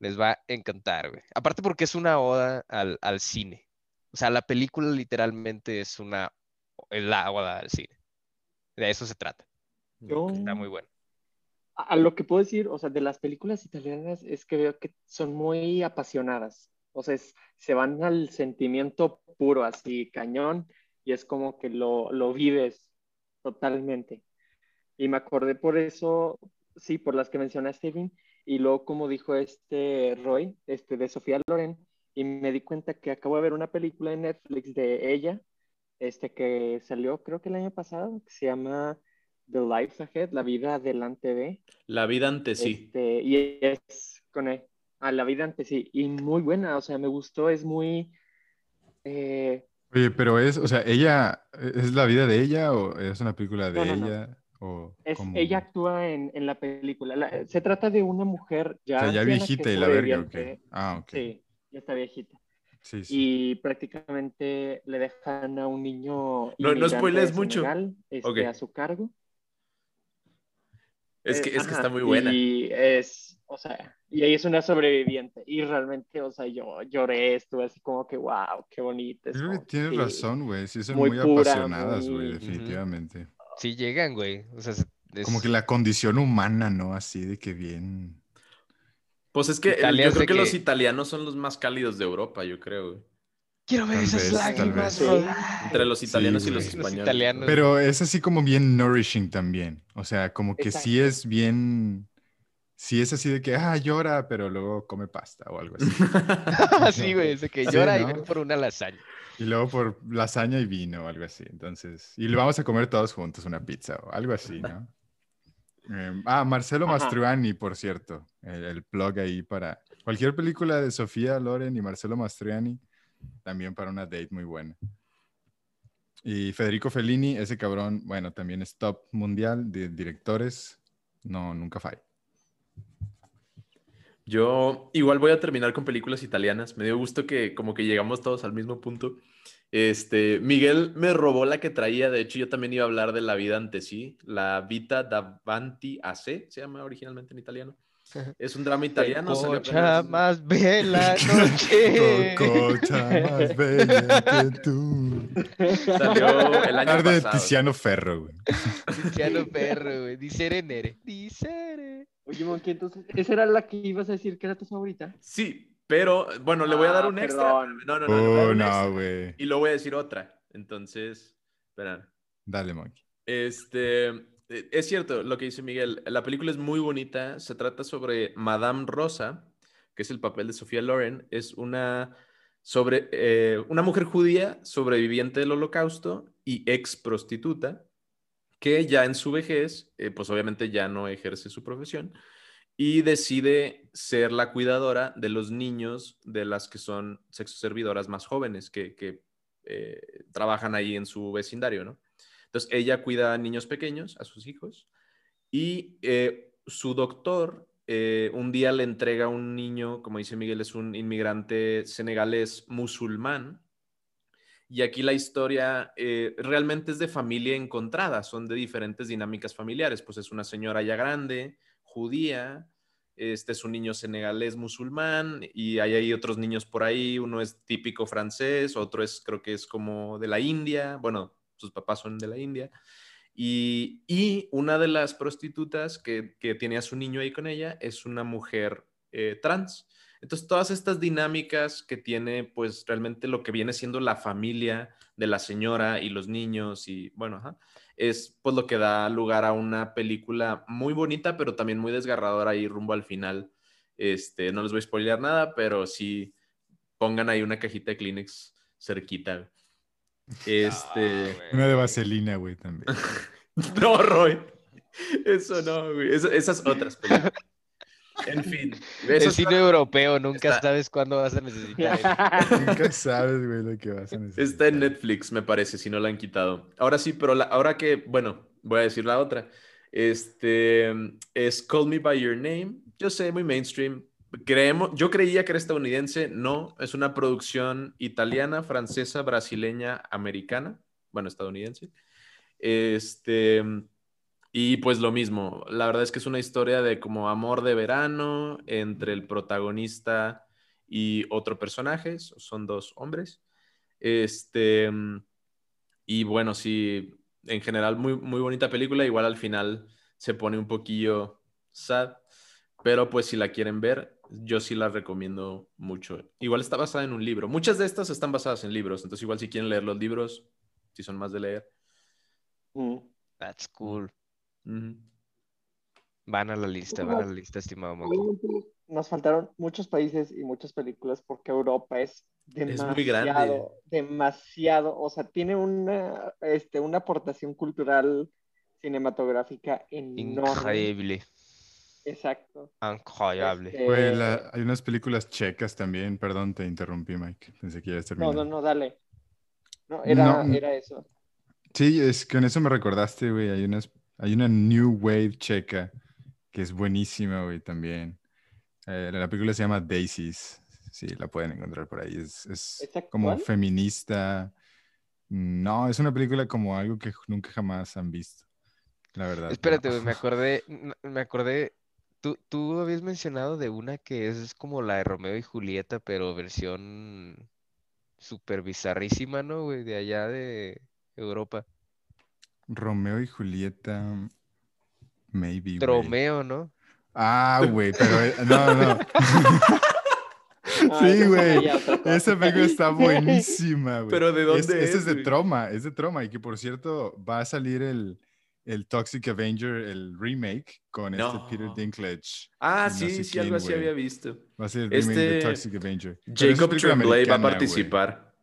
les va a encantar, güey. Aparte porque es una oda al, al cine. O sea, la película literalmente es una, es la oda al cine. De eso se trata. Yo- Está muy bueno. A lo que puedo decir, o sea, de las películas italianas es que veo que son muy apasionadas. O sea, es- se van al sentimiento puro, así, cañón, y es como que lo, lo vives totalmente. Y me acordé por eso, sí, por las que mencionaste, Steven, y luego como dijo este Roy, este de Sofía Loren, y me di cuenta que acabo de ver una película en Netflix de ella, este que salió creo que el año pasado, que se llama The Life Ahead, La vida delante de. La vida ante sí. Este, y es con él, a La vida ante sí, y muy buena, o sea, me gustó, es muy... eh, Oye, pero es, o sea, ella, ¿es la vida de ella o es una película de No, no, no. ella? O es, ella actúa en, en la película. La- se trata de una mujer ya, O sea, ya viejita y la verga, ¿o sobreviviente. qué? Ah, ok. Sí, ya está viejita. Sí, sí. y prácticamente le dejan a un niño No- no spoiles mucho. Senegal, este, Ok. a su cargo. Es que, Eh, es que está muy buena. Y es, o sea, y ella es una sobreviviente. Y realmente, o sea, yo lloré, estuve así como que, wow, qué que como tienes razón, güey. Sí, son Muy muy, pura, apasionadas, güey, muy- definitivamente. Sí llegan, güey. O sea, es- Como que la condición humana, ¿no? Así de que bien. Pues es que eh, Italia yo creo de que, los que- italianos son los más cálidos de Europa, yo creo. güey. Quiero ver Tal esas vez, lágrimas. Entre los italianos y güey. los Los españoles. italianos. ¿no? Pero es así como bien nourishing también. O sea, como que sí Exacto. es bien. Sí es así de que, ah, llora, pero luego come pasta o algo así. [laughs] sí, güey, ese que Sí, llora y ¿no? ven por una lasaña. Y luego por lasaña y vino o algo así. Entonces, y lo vamos a comer todos juntos, una pizza o algo así, ¿no? Eh, ah, Marcelo Ajá. Mastroianni, por cierto, el, el plug ahí para cualquier película de Sofía Loren y Marcelo Mastroianni, también para una date muy buena. Y Federico Fellini, ese cabrón, bueno, también es top mundial de directores, no, nunca falla. Yo igual voy a terminar con películas italianas. Me dio gusto que como que llegamos todos al mismo punto. Este, Miguel me robó la que traía. De hecho, yo también iba a hablar de La vida ante sí, La vita davanti a se llama originalmente en italiano. [laughs] Es un drama italiano. Cocha más bella [laughs] noche. Cococha más bella que tú. Salió el año Hablar de pasado. Tiziano Ferro, güey. Tiziano Perro, güey. Dicere nere. Dicere. Oye, Monkey, entonces, ¿esa era la que ibas a decir que era tu favorita? Sí, pero bueno, le voy a dar Ah, un extra. No, no, no. Oh, no, güey. Y luego voy a decir otra. Entonces, esperan. Dale, Monkey. Este, es cierto lo que dice Miguel. La película es muy bonita. Se trata sobre Madame Rosa, que es el papel de Sofía Loren. Es una, sobre, eh, una mujer judía sobreviviente del holocausto y ex prostituta que ya en su vejez, eh, pues obviamente ya no ejerce su profesión y decide ser la cuidadora de los niños de las que son sexoservidoras más jóvenes que, que eh, trabajan ahí en su vecindario, ¿no? Entonces ella cuida a niños pequeños, a sus hijos, y eh, su doctor eh, un día le entrega un niño, como dice Miguel, es un inmigrante senegalés musulmán, y aquí la historia eh, realmente es de familia encontrada, son de diferentes dinámicas familiares, pues es una señora ya grande, judía, este es un niño senegalés musulmán y hay ahí otros niños por ahí, uno es típico francés, otro es creo que es como de la India, bueno, sus papás son de la India, y, y una de las prostitutas que, que tiene a su niño ahí con ella es una mujer eh, trans. Entonces, todas estas dinámicas que tiene, pues realmente lo que viene siendo la familia de la señora y los niños y bueno, es pues lo que da lugar a una película muy bonita, pero también muy desgarradora ahí rumbo al final. Este, no les voy a spoilear nada, pero sí pongan ahí una cajita de Kleenex cerquita. Este, Una de vaselina, güey, también. [laughs] no, Roy. Eso no, güey. Esas otras películas. En fin. El cine europeo, nunca Está- sabes cuándo vas a necesitar. eso. [laughs] Nunca sabes, güey, lo que vas a necesitar. Está en Netflix, me parece, si no la han quitado. Ahora sí, pero la- ahora que, bueno, voy a decir la otra. Este es Call Me By Your Name. Yo sé, muy mainstream. Creemos, yo creía que era estadounidense. No, es una producción italiana, francesa, brasileña, americana. Bueno, estadounidense. Este, y pues lo mismo. La verdad es que es una historia de como amor de verano entre el protagonista y otro personaje. Son dos hombres. Este, y bueno, sí, en general muy, muy bonita película, igual al final se pone un poquillo sad, pero pues si la quieren ver, yo sí la recomiendo mucho. Igual está basada en un libro. Muchas de estas están basadas en libros, entonces igual si quieren leer los libros, si son más de leer. Mm. That's cool. Van a la lista, van a la lista, estimado. Obviamente, Nos faltaron muchos países y muchas películas porque Europa es demasiado, muy grande. demasiado, o sea, tiene una, este, una aportación cultural cinematográfica enorme. Increíble, Exacto. increíble. Este, Güey, la- hay unas películas checas también. Perdón, te interrumpí, Mike. Pensé que ya No, terminado. no, no, dale. No, era, No. era eso. Sí, es con eso me recordaste, güey. Hay unas, hay una New Wave checa que es buenísima, güey, también. Eh, la película se llama Daisies. sí, la pueden encontrar por ahí. Es, es ¿Es como feminista. No, es una película como algo que nunca jamás han visto. La verdad. Espérate, no. güey, me acordé, me acordé, tú, tú habías mencionado de una que es como la de Romeo y Julieta, pero versión súper bizarrísima, ¿no, güey? De allá de Europa. Romeo y Julieta. Maybe. güey. Tromeo, ¿no? Ah, güey, pero eh, no, no. [laughs] [laughs] Ah, Sí, es güey. ya otra cosa. Esa película está [laughs] buenísima, güey. Pero ¿de dónde Ese es, es de güey? Troma, es de Troma. Y que por cierto, va a salir el, el Toxic Avenger, el remake, con este Peter. Dinklage. Ah, y no sí, sé sí, algo quién, así güey. había visto. Va a ser el remake de Este, Toxic Avenger. Esa es Jacob Tremblay va a participar.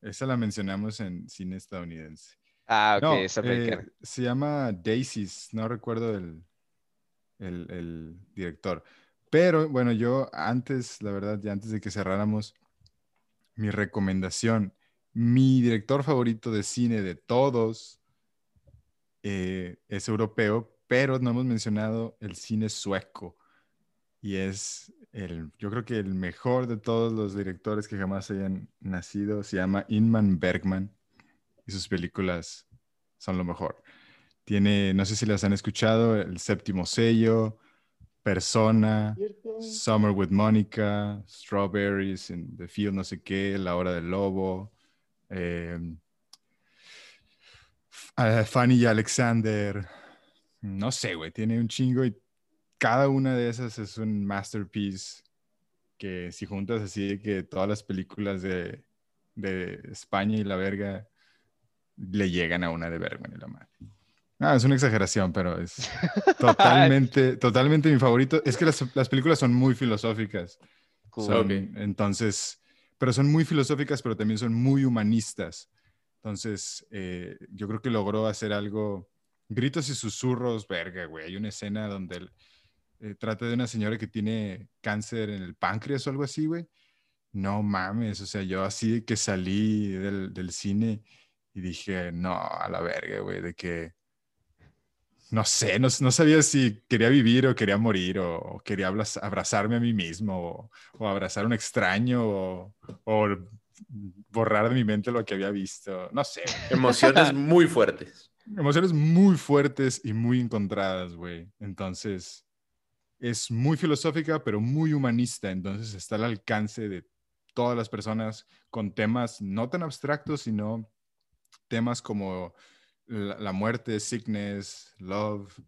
Esa la mencionamos en cine estadounidense. Ah, ok, No, es americana. eh, se llama Daisies, no recuerdo el, el, el director. Pero bueno, yo antes, la verdad, ya antes de que cerráramos, mi recomendación, mi director favorito de cine de todos eh, es europeo, pero no hemos mencionado el cine sueco. Y es el, yo creo que el mejor de todos los directores que jamás hayan nacido, se llama Inman Bergman y sus películas son lo mejor. Tiene, no sé si las han escuchado, El Séptimo Sello, Persona. Summer with Monica, Strawberries in the Field, no sé qué, La Hora del Lobo, eh, Fanny y Alexander, no sé, güey, tiene un chingo y cada una de esas es un masterpiece que si juntas así de que todas las películas de, de España y la verga le llegan a una de Bergman y la madre. Ah, es una exageración, pero es [laughs] totalmente, totalmente mi favorito. Es que las, las películas son muy filosóficas. Cool. Son-. Entonces, pero son muy filosóficas, pero también son muy humanistas. Entonces, eh, yo creo que logró hacer algo. Gritos y susurros, verga, güey. Hay una escena donde él, eh, trata de una señora que tiene cáncer en el páncreas o algo así, güey. No mames, o sea, yo así que salí del, del cine y dije, no, a la verga, güey, de que no sé, no, no sabía si quería vivir o quería morir o, o quería abraz- abrazarme a mí mismo o, o abrazar a un extraño o, o borrar de mi mente lo que había visto. No sé, [laughs] Emociones muy fuertes. emociones muy fuertes y muy encontradas, güey. Entonces, es muy filosófica, pero muy humanista. Entonces, está al alcance de todas las personas con temas no tan abstractos, sino temas como la, la muerte, sickness, love,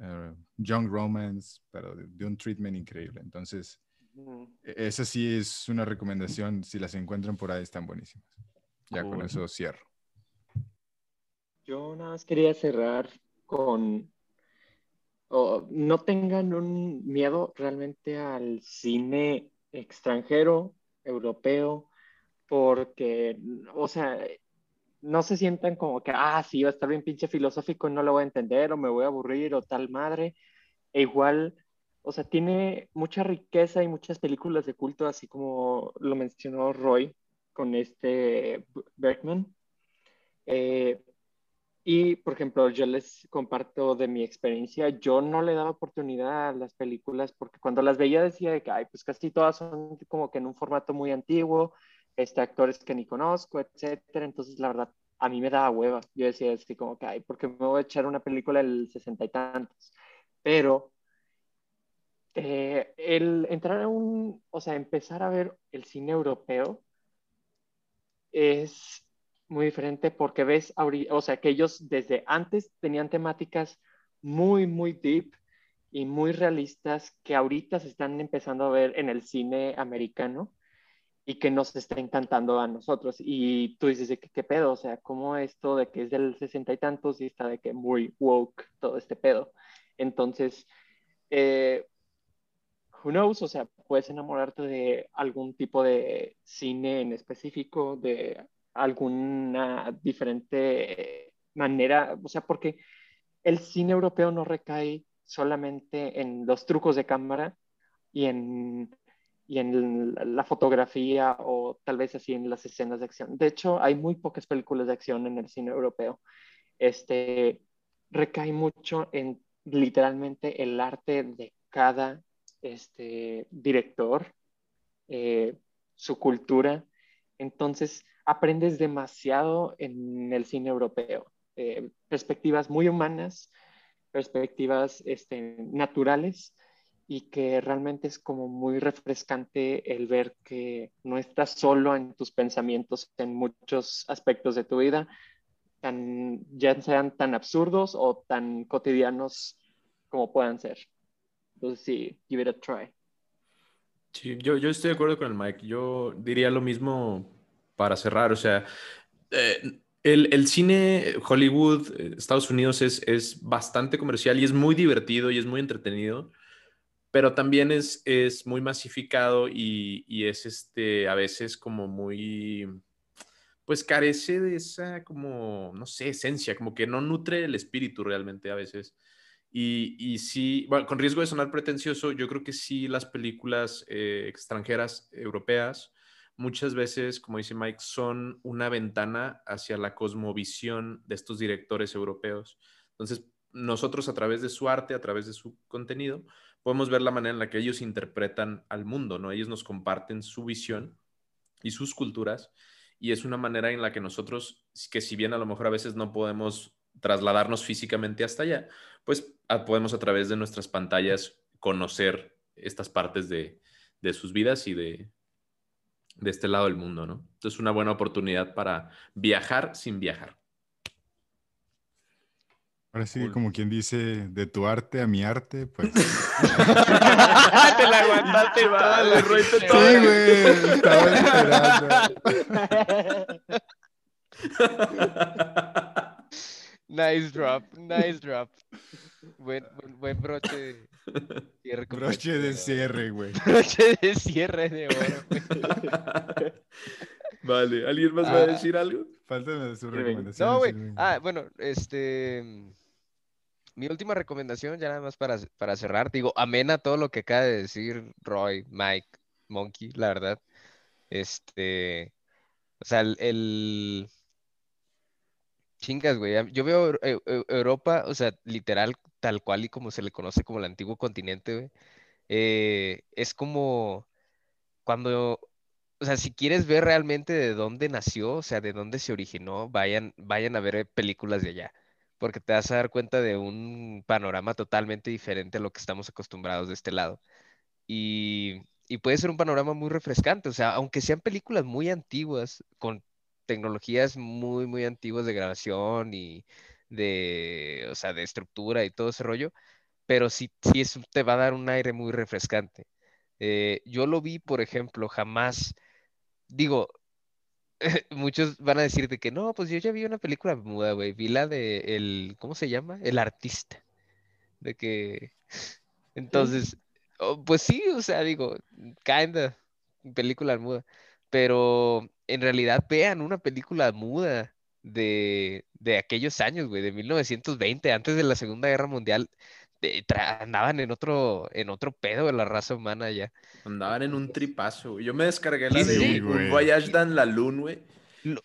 eh, young romance, pero de, de un treatment increíble. Entonces, Mm. e- esa sí es una recomendación. Si las encuentran por ahí, están buenísimas. Ya con Cool. eso cierro. Yo nada más quería cerrar con, o no tengan un miedo realmente al cine extranjero, europeo, porque, o sea, no se sientan como que, ah, sí, va a estar bien pinche filosófico y no lo voy a entender o me voy a aburrir o tal madre. E igual, o sea, tiene mucha riqueza y muchas películas de culto, así como lo mencionó Roy con este Bergman. Eh, y, por ejemplo, yo les comparto de mi experiencia, yo no le daba oportunidad a las películas porque cuando las veía decía de que, ay, pues casi todas son como que en un formato muy antiguo, este, actores que ni conozco, etcétera. Entonces, la verdad, a mí me daba hueva. Yo decía así como que, ay, porque me voy a echar una película del sesenta y tantos. Pero eh, el entrar a un, o sea, empezar a ver el cine europeo es muy diferente porque ves, o sea, que ellos desde antes tenían temáticas muy, muy deep y muy realistas que ahorita se están empezando a ver en el cine americano y que nos está encantando a nosotros. Y tú dices, ¿qué pedo? O sea, ¿cómo esto de que es del sesenta y tantos y está de que muy woke todo este pedo? Entonces, eh, who knows? O sea, puedes enamorarte de algún tipo de cine en específico, de alguna diferente manera, o sea, porque el cine europeo no recae solamente en los trucos de cámara y en, y en la fotografía o tal vez así en las escenas de acción. De hecho, hay muy pocas películas de acción en el cine europeo. Este recae mucho en literalmente el arte de cada este, director eh, su cultura. Entonces, aprendes demasiado en el cine europeo. Eh, perspectivas muy humanas, perspectivas este, naturales y que realmente es como muy refrescante el ver que no estás solo en tus pensamientos en muchos aspectos de tu vida, tan, ya sean tan absurdos o tan cotidianos como puedan ser. Entonces sí, give it a try. Sí, yo, yo estoy de acuerdo con el Mike. Yo diría lo mismo para cerrar. O sea, eh, el, el, cine Hollywood, eh, Estados Unidos, es, es bastante comercial y es muy divertido y es muy entretenido pero también es, es muy masificado y, y, es este, a veces como muy, pues carece de esa como, no sé, esencia, como que no nutre el espíritu realmente a veces. Y, y sí, bueno, con riesgo de sonar pretencioso, yo creo que sí las películas eh, extranjeras europeas muchas veces, como dice Mike, son una ventana hacia la cosmovisión de estos directores europeos. Entonces, nosotros a través de su arte, a través de su contenido, podemos ver la manera en la que ellos interpretan al mundo, ¿no? Ellos nos comparten su visión y sus culturas y es una manera en la que nosotros, que si bien a lo mejor a veces no podemos trasladarnos físicamente hasta allá, pues podemos a través de nuestras pantallas conocer estas partes de, de sus vidas y de, de este lado del mundo, ¿no? Entonces es una buena oportunidad para viajar sin viajar. Ahora sí, como quien dice, de tu arte a mi arte, pues. [laughs] Te la aguantaste, va, le Sí, güey, estaba esperando. [laughs] [laughs] nice drop, nice drop. [laughs] Buen, buen, buen broche. Cierre broche de cierre, güey. [laughs] Broche de cierre de oro, güey. [laughs] Vale, ¿alguien más va a decir algo? Falta de su recomendación. No, güey. Ah, bueno, este. Mi última recomendación, ya nada más para, para cerrar, digo, amena todo lo que acaba de decir Roy, Mike, Monkey, la verdad. Este. O sea, el. Chingas, güey. Yo veo eh, eh, Europa, o sea, literal, tal cual y como se le conoce como el antiguo continente, güey. Eh, es como cuando o sea, si quieres ver realmente de dónde nació, o sea, de dónde se originó, vayan, vayan a ver películas de allá, porque te vas a dar cuenta de un panorama totalmente diferente a lo que estamos acostumbrados de este lado. Y puede ser un panorama muy refrescante, o sea, aunque sean películas muy antiguas, con tecnologías muy, muy antiguas de grabación y de, o sea, de estructura y todo ese rollo, pero sí, sí eso te va a dar un aire muy refrescante. Eh, yo lo vi, por ejemplo, jamás digo, [laughs] muchos van a decir de que no, pues yo ya vi una película muda, güey. Vi la de el, ¿cómo se llama? El artista. De que, [laughs] entonces, oh, pues sí, o sea, digo, kinda, película muda. Pero en realidad vean una película muda de, de aquellos años, güey, de 1920, antes de la Segunda Guerra Mundial andaban en otro, en otro pedo de la raza humana ya. Andaban en un tripazo. Yo me descargué la de un, Voyage Dan la Lune, güey.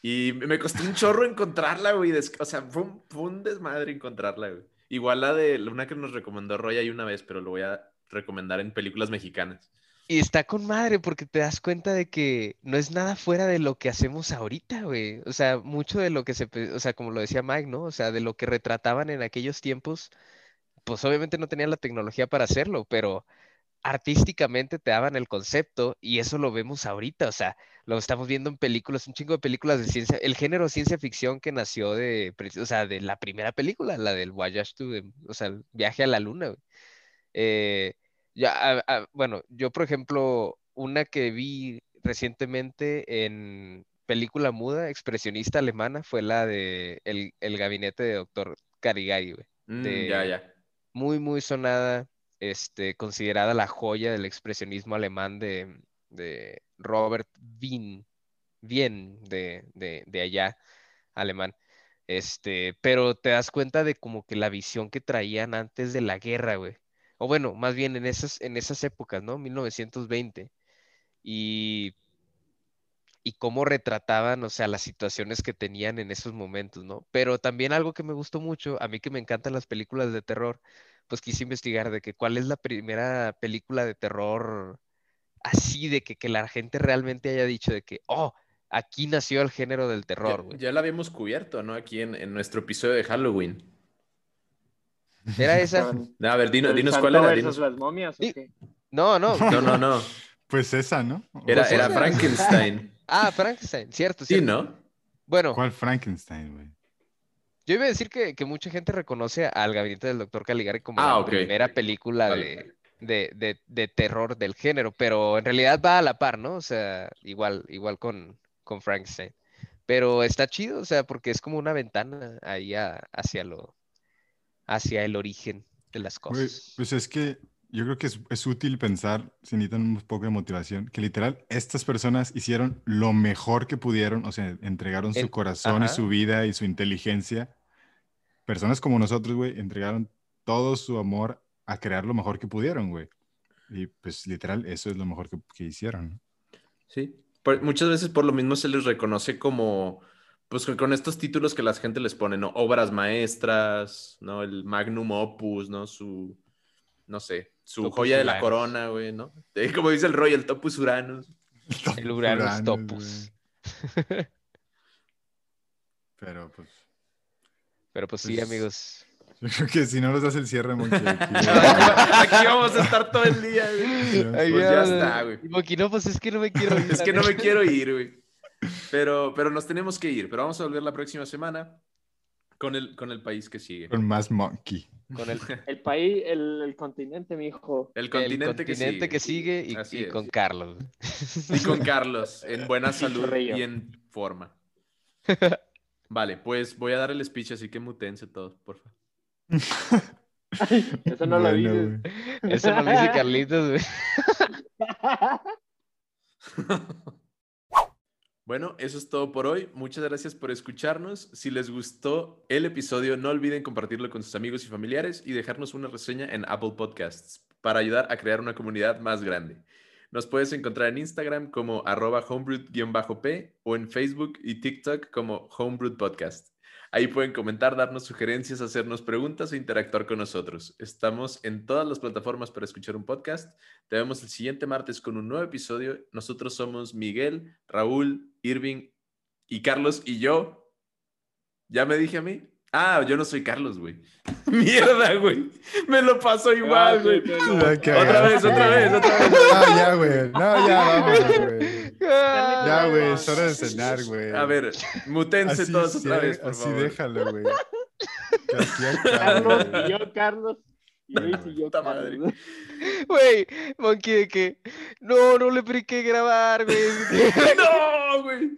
Y me costó un chorro encontrarla, güey. O sea, fue un, desmadre encontrarla, güey. Igual la de una que nos recomendó Roy ahí una vez, pero lo voy a recomendar en películas mexicanas. Y está con madre porque te das cuenta de que no es nada fuera de lo que hacemos ahorita, güey. O sea, mucho de lo que se, o sea, como lo decía Mike, ¿no? O sea, de lo que retrataban en aquellos tiempos pues obviamente no tenían la tecnología para hacerlo, pero artísticamente te daban el concepto y eso lo vemos ahorita, o sea, lo estamos viendo en películas, un chingo de películas de ciencia, el género ciencia ficción que nació de, o sea, de la primera película, la del Voyage to, o sea, el viaje a la luna. Eh, ya, bueno, yo por ejemplo, una que vi recientemente en película muda, expresionista alemana, fue la de El, gabinete de Doctor Carigari, mm, ya, ya muy, muy sonada, este, considerada la joya del expresionismo alemán de, Robert Wien, bien de, de, allá, alemán. Este, pero te das cuenta de como que la visión que traían antes de la guerra, güey. O bueno, más bien en esas, en esas épocas, ¿no? 1920. Y y cómo retrataban, o sea, las situaciones que tenían en esos momentos, ¿no? Pero también algo que me gustó mucho, a mí que me encantan las películas de terror, pues quise investigar de que cuál es la primera película de terror así de que, que la gente realmente haya dicho de que, oh, aquí nació el género del terror, Ya, güey. ya la habíamos cubierto, ¿no? Aquí en, en nuestro episodio de Halloween. Era esa. A ver, dinos, ¿El dinos santo cuál era. dinos- las momias o Sí. qué? No, no. [laughs] No, no, no. [laughs] Pues esa, ¿no? Era, O- era. Frankenstein. [laughs] Ah, Frankenstein, cierto, Sí, cierto. ¿no? Bueno, ¿Cuál Frankenstein, güey? yo iba a decir que, que mucha gente reconoce al gabinete del doctor Caligari como Ah, la primera película Vale. de, de, de- de terror del género, pero en realidad va a la par, ¿no? O sea, igual, igual con, con Frankenstein. Pero está chido, o sea, porque es como una ventana ahí a- hacia lo, hacia el origen de las cosas. pues es que yo creo que es, es útil pensar, si necesitan un poco de motivación, que literal estas personas hicieron lo mejor que pudieron, o sea, entregaron su En- corazón y ajá. su vida y su inteligencia. Personas como nosotros, güey, entregaron todo su amor a crear lo mejor que pudieron, güey. Y pues literal, eso es lo mejor que, que hicieron. Sí. Por- muchas veces por lo mismo se les reconoce como, pues con, estos títulos que la gente les pone, ¿no? Obras maestras, ¿no? El magnum opus, ¿no? Su, no sé, su Topus joya de la corona, güey, ¿no? Eh, Como dice el Roy, el Topus Uranus. [laughs] El Uranus Uranus, Topus. güey. [laughs] Pero pues, Pero pues sí, Pues- amigos. [laughs] yo creo que si no nos das el cierre, Monkey, aquí, Aquí vamos a estar todo el día, güey. Pues ya está, güey. No, pues es que no me quiero ir. Es que no me quiero ir, güey. Pero, pero nos tenemos que ir. Pero vamos a volver la próxima semana con el, con el país que sigue. con más Monkey. Con el, [laughs] El país, el, el continente, mi hijo. El el continente, continente que sigue. que sigue y, Así y con Carlos. Y con Carlos, en buena salud y en forma. Vale, pues voy a dar el speech, así que mutense todos, por favor. [laughs] Eso no lo Bueno, dices. güey. Eso no lo dice Carlitos, güey. [laughs] Bueno, eso es todo por hoy. Muchas gracias por escucharnos. Si les gustó el episodio, no olviden compartirlo con sus amigos y familiares y dejarnos una reseña en Apple Podcasts para ayudar a crear una comunidad más grande. Nos puedes encontrar en Instagram como arroba homebrewed-p o en Facebook y TikTok como Homebrewed Podcast. Ahí pueden comentar, darnos sugerencias, hacernos preguntas e interactuar con nosotros. Estamos en todas las plataformas para escuchar un podcast. Te vemos el siguiente martes con un nuevo episodio. Nosotros somos Miguel, Raúl, Irving y Carlos y yo. ¿Ya me dije a mí? Ah, yo no soy Carlos, güey. [laughs] Mierda, güey. Me lo pasó igual, güey. Otra vez, otra vez, otra vez. No, ya, güey. No, ya, vámonos, güey. Ya, güey, es hora de cenar, güey. A ver, mutense así, todos otra vez, por así favor. déjalo, güey. [laughs] Que Carlos y yo, Carlos. Y y yo, Puta madre. [laughs] Güey, Monkey, de que no, no le brinqué grabar, güey. No, güey.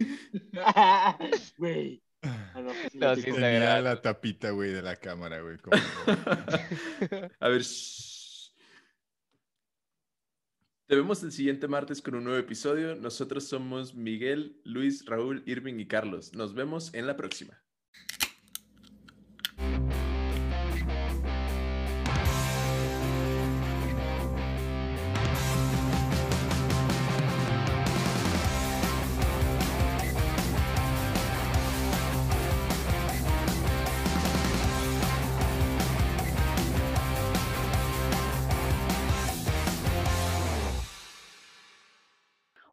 Güey. Ah, no, pues sí No, sí Tenía la tapita, güey, de la cámara, güey. como- [laughs] A ver. shh. Te vemos el siguiente martes con un nuevo episodio. Nosotros somos Miguel, Luis, Raúl, Irving y Carlos. Nos vemos en la próxima.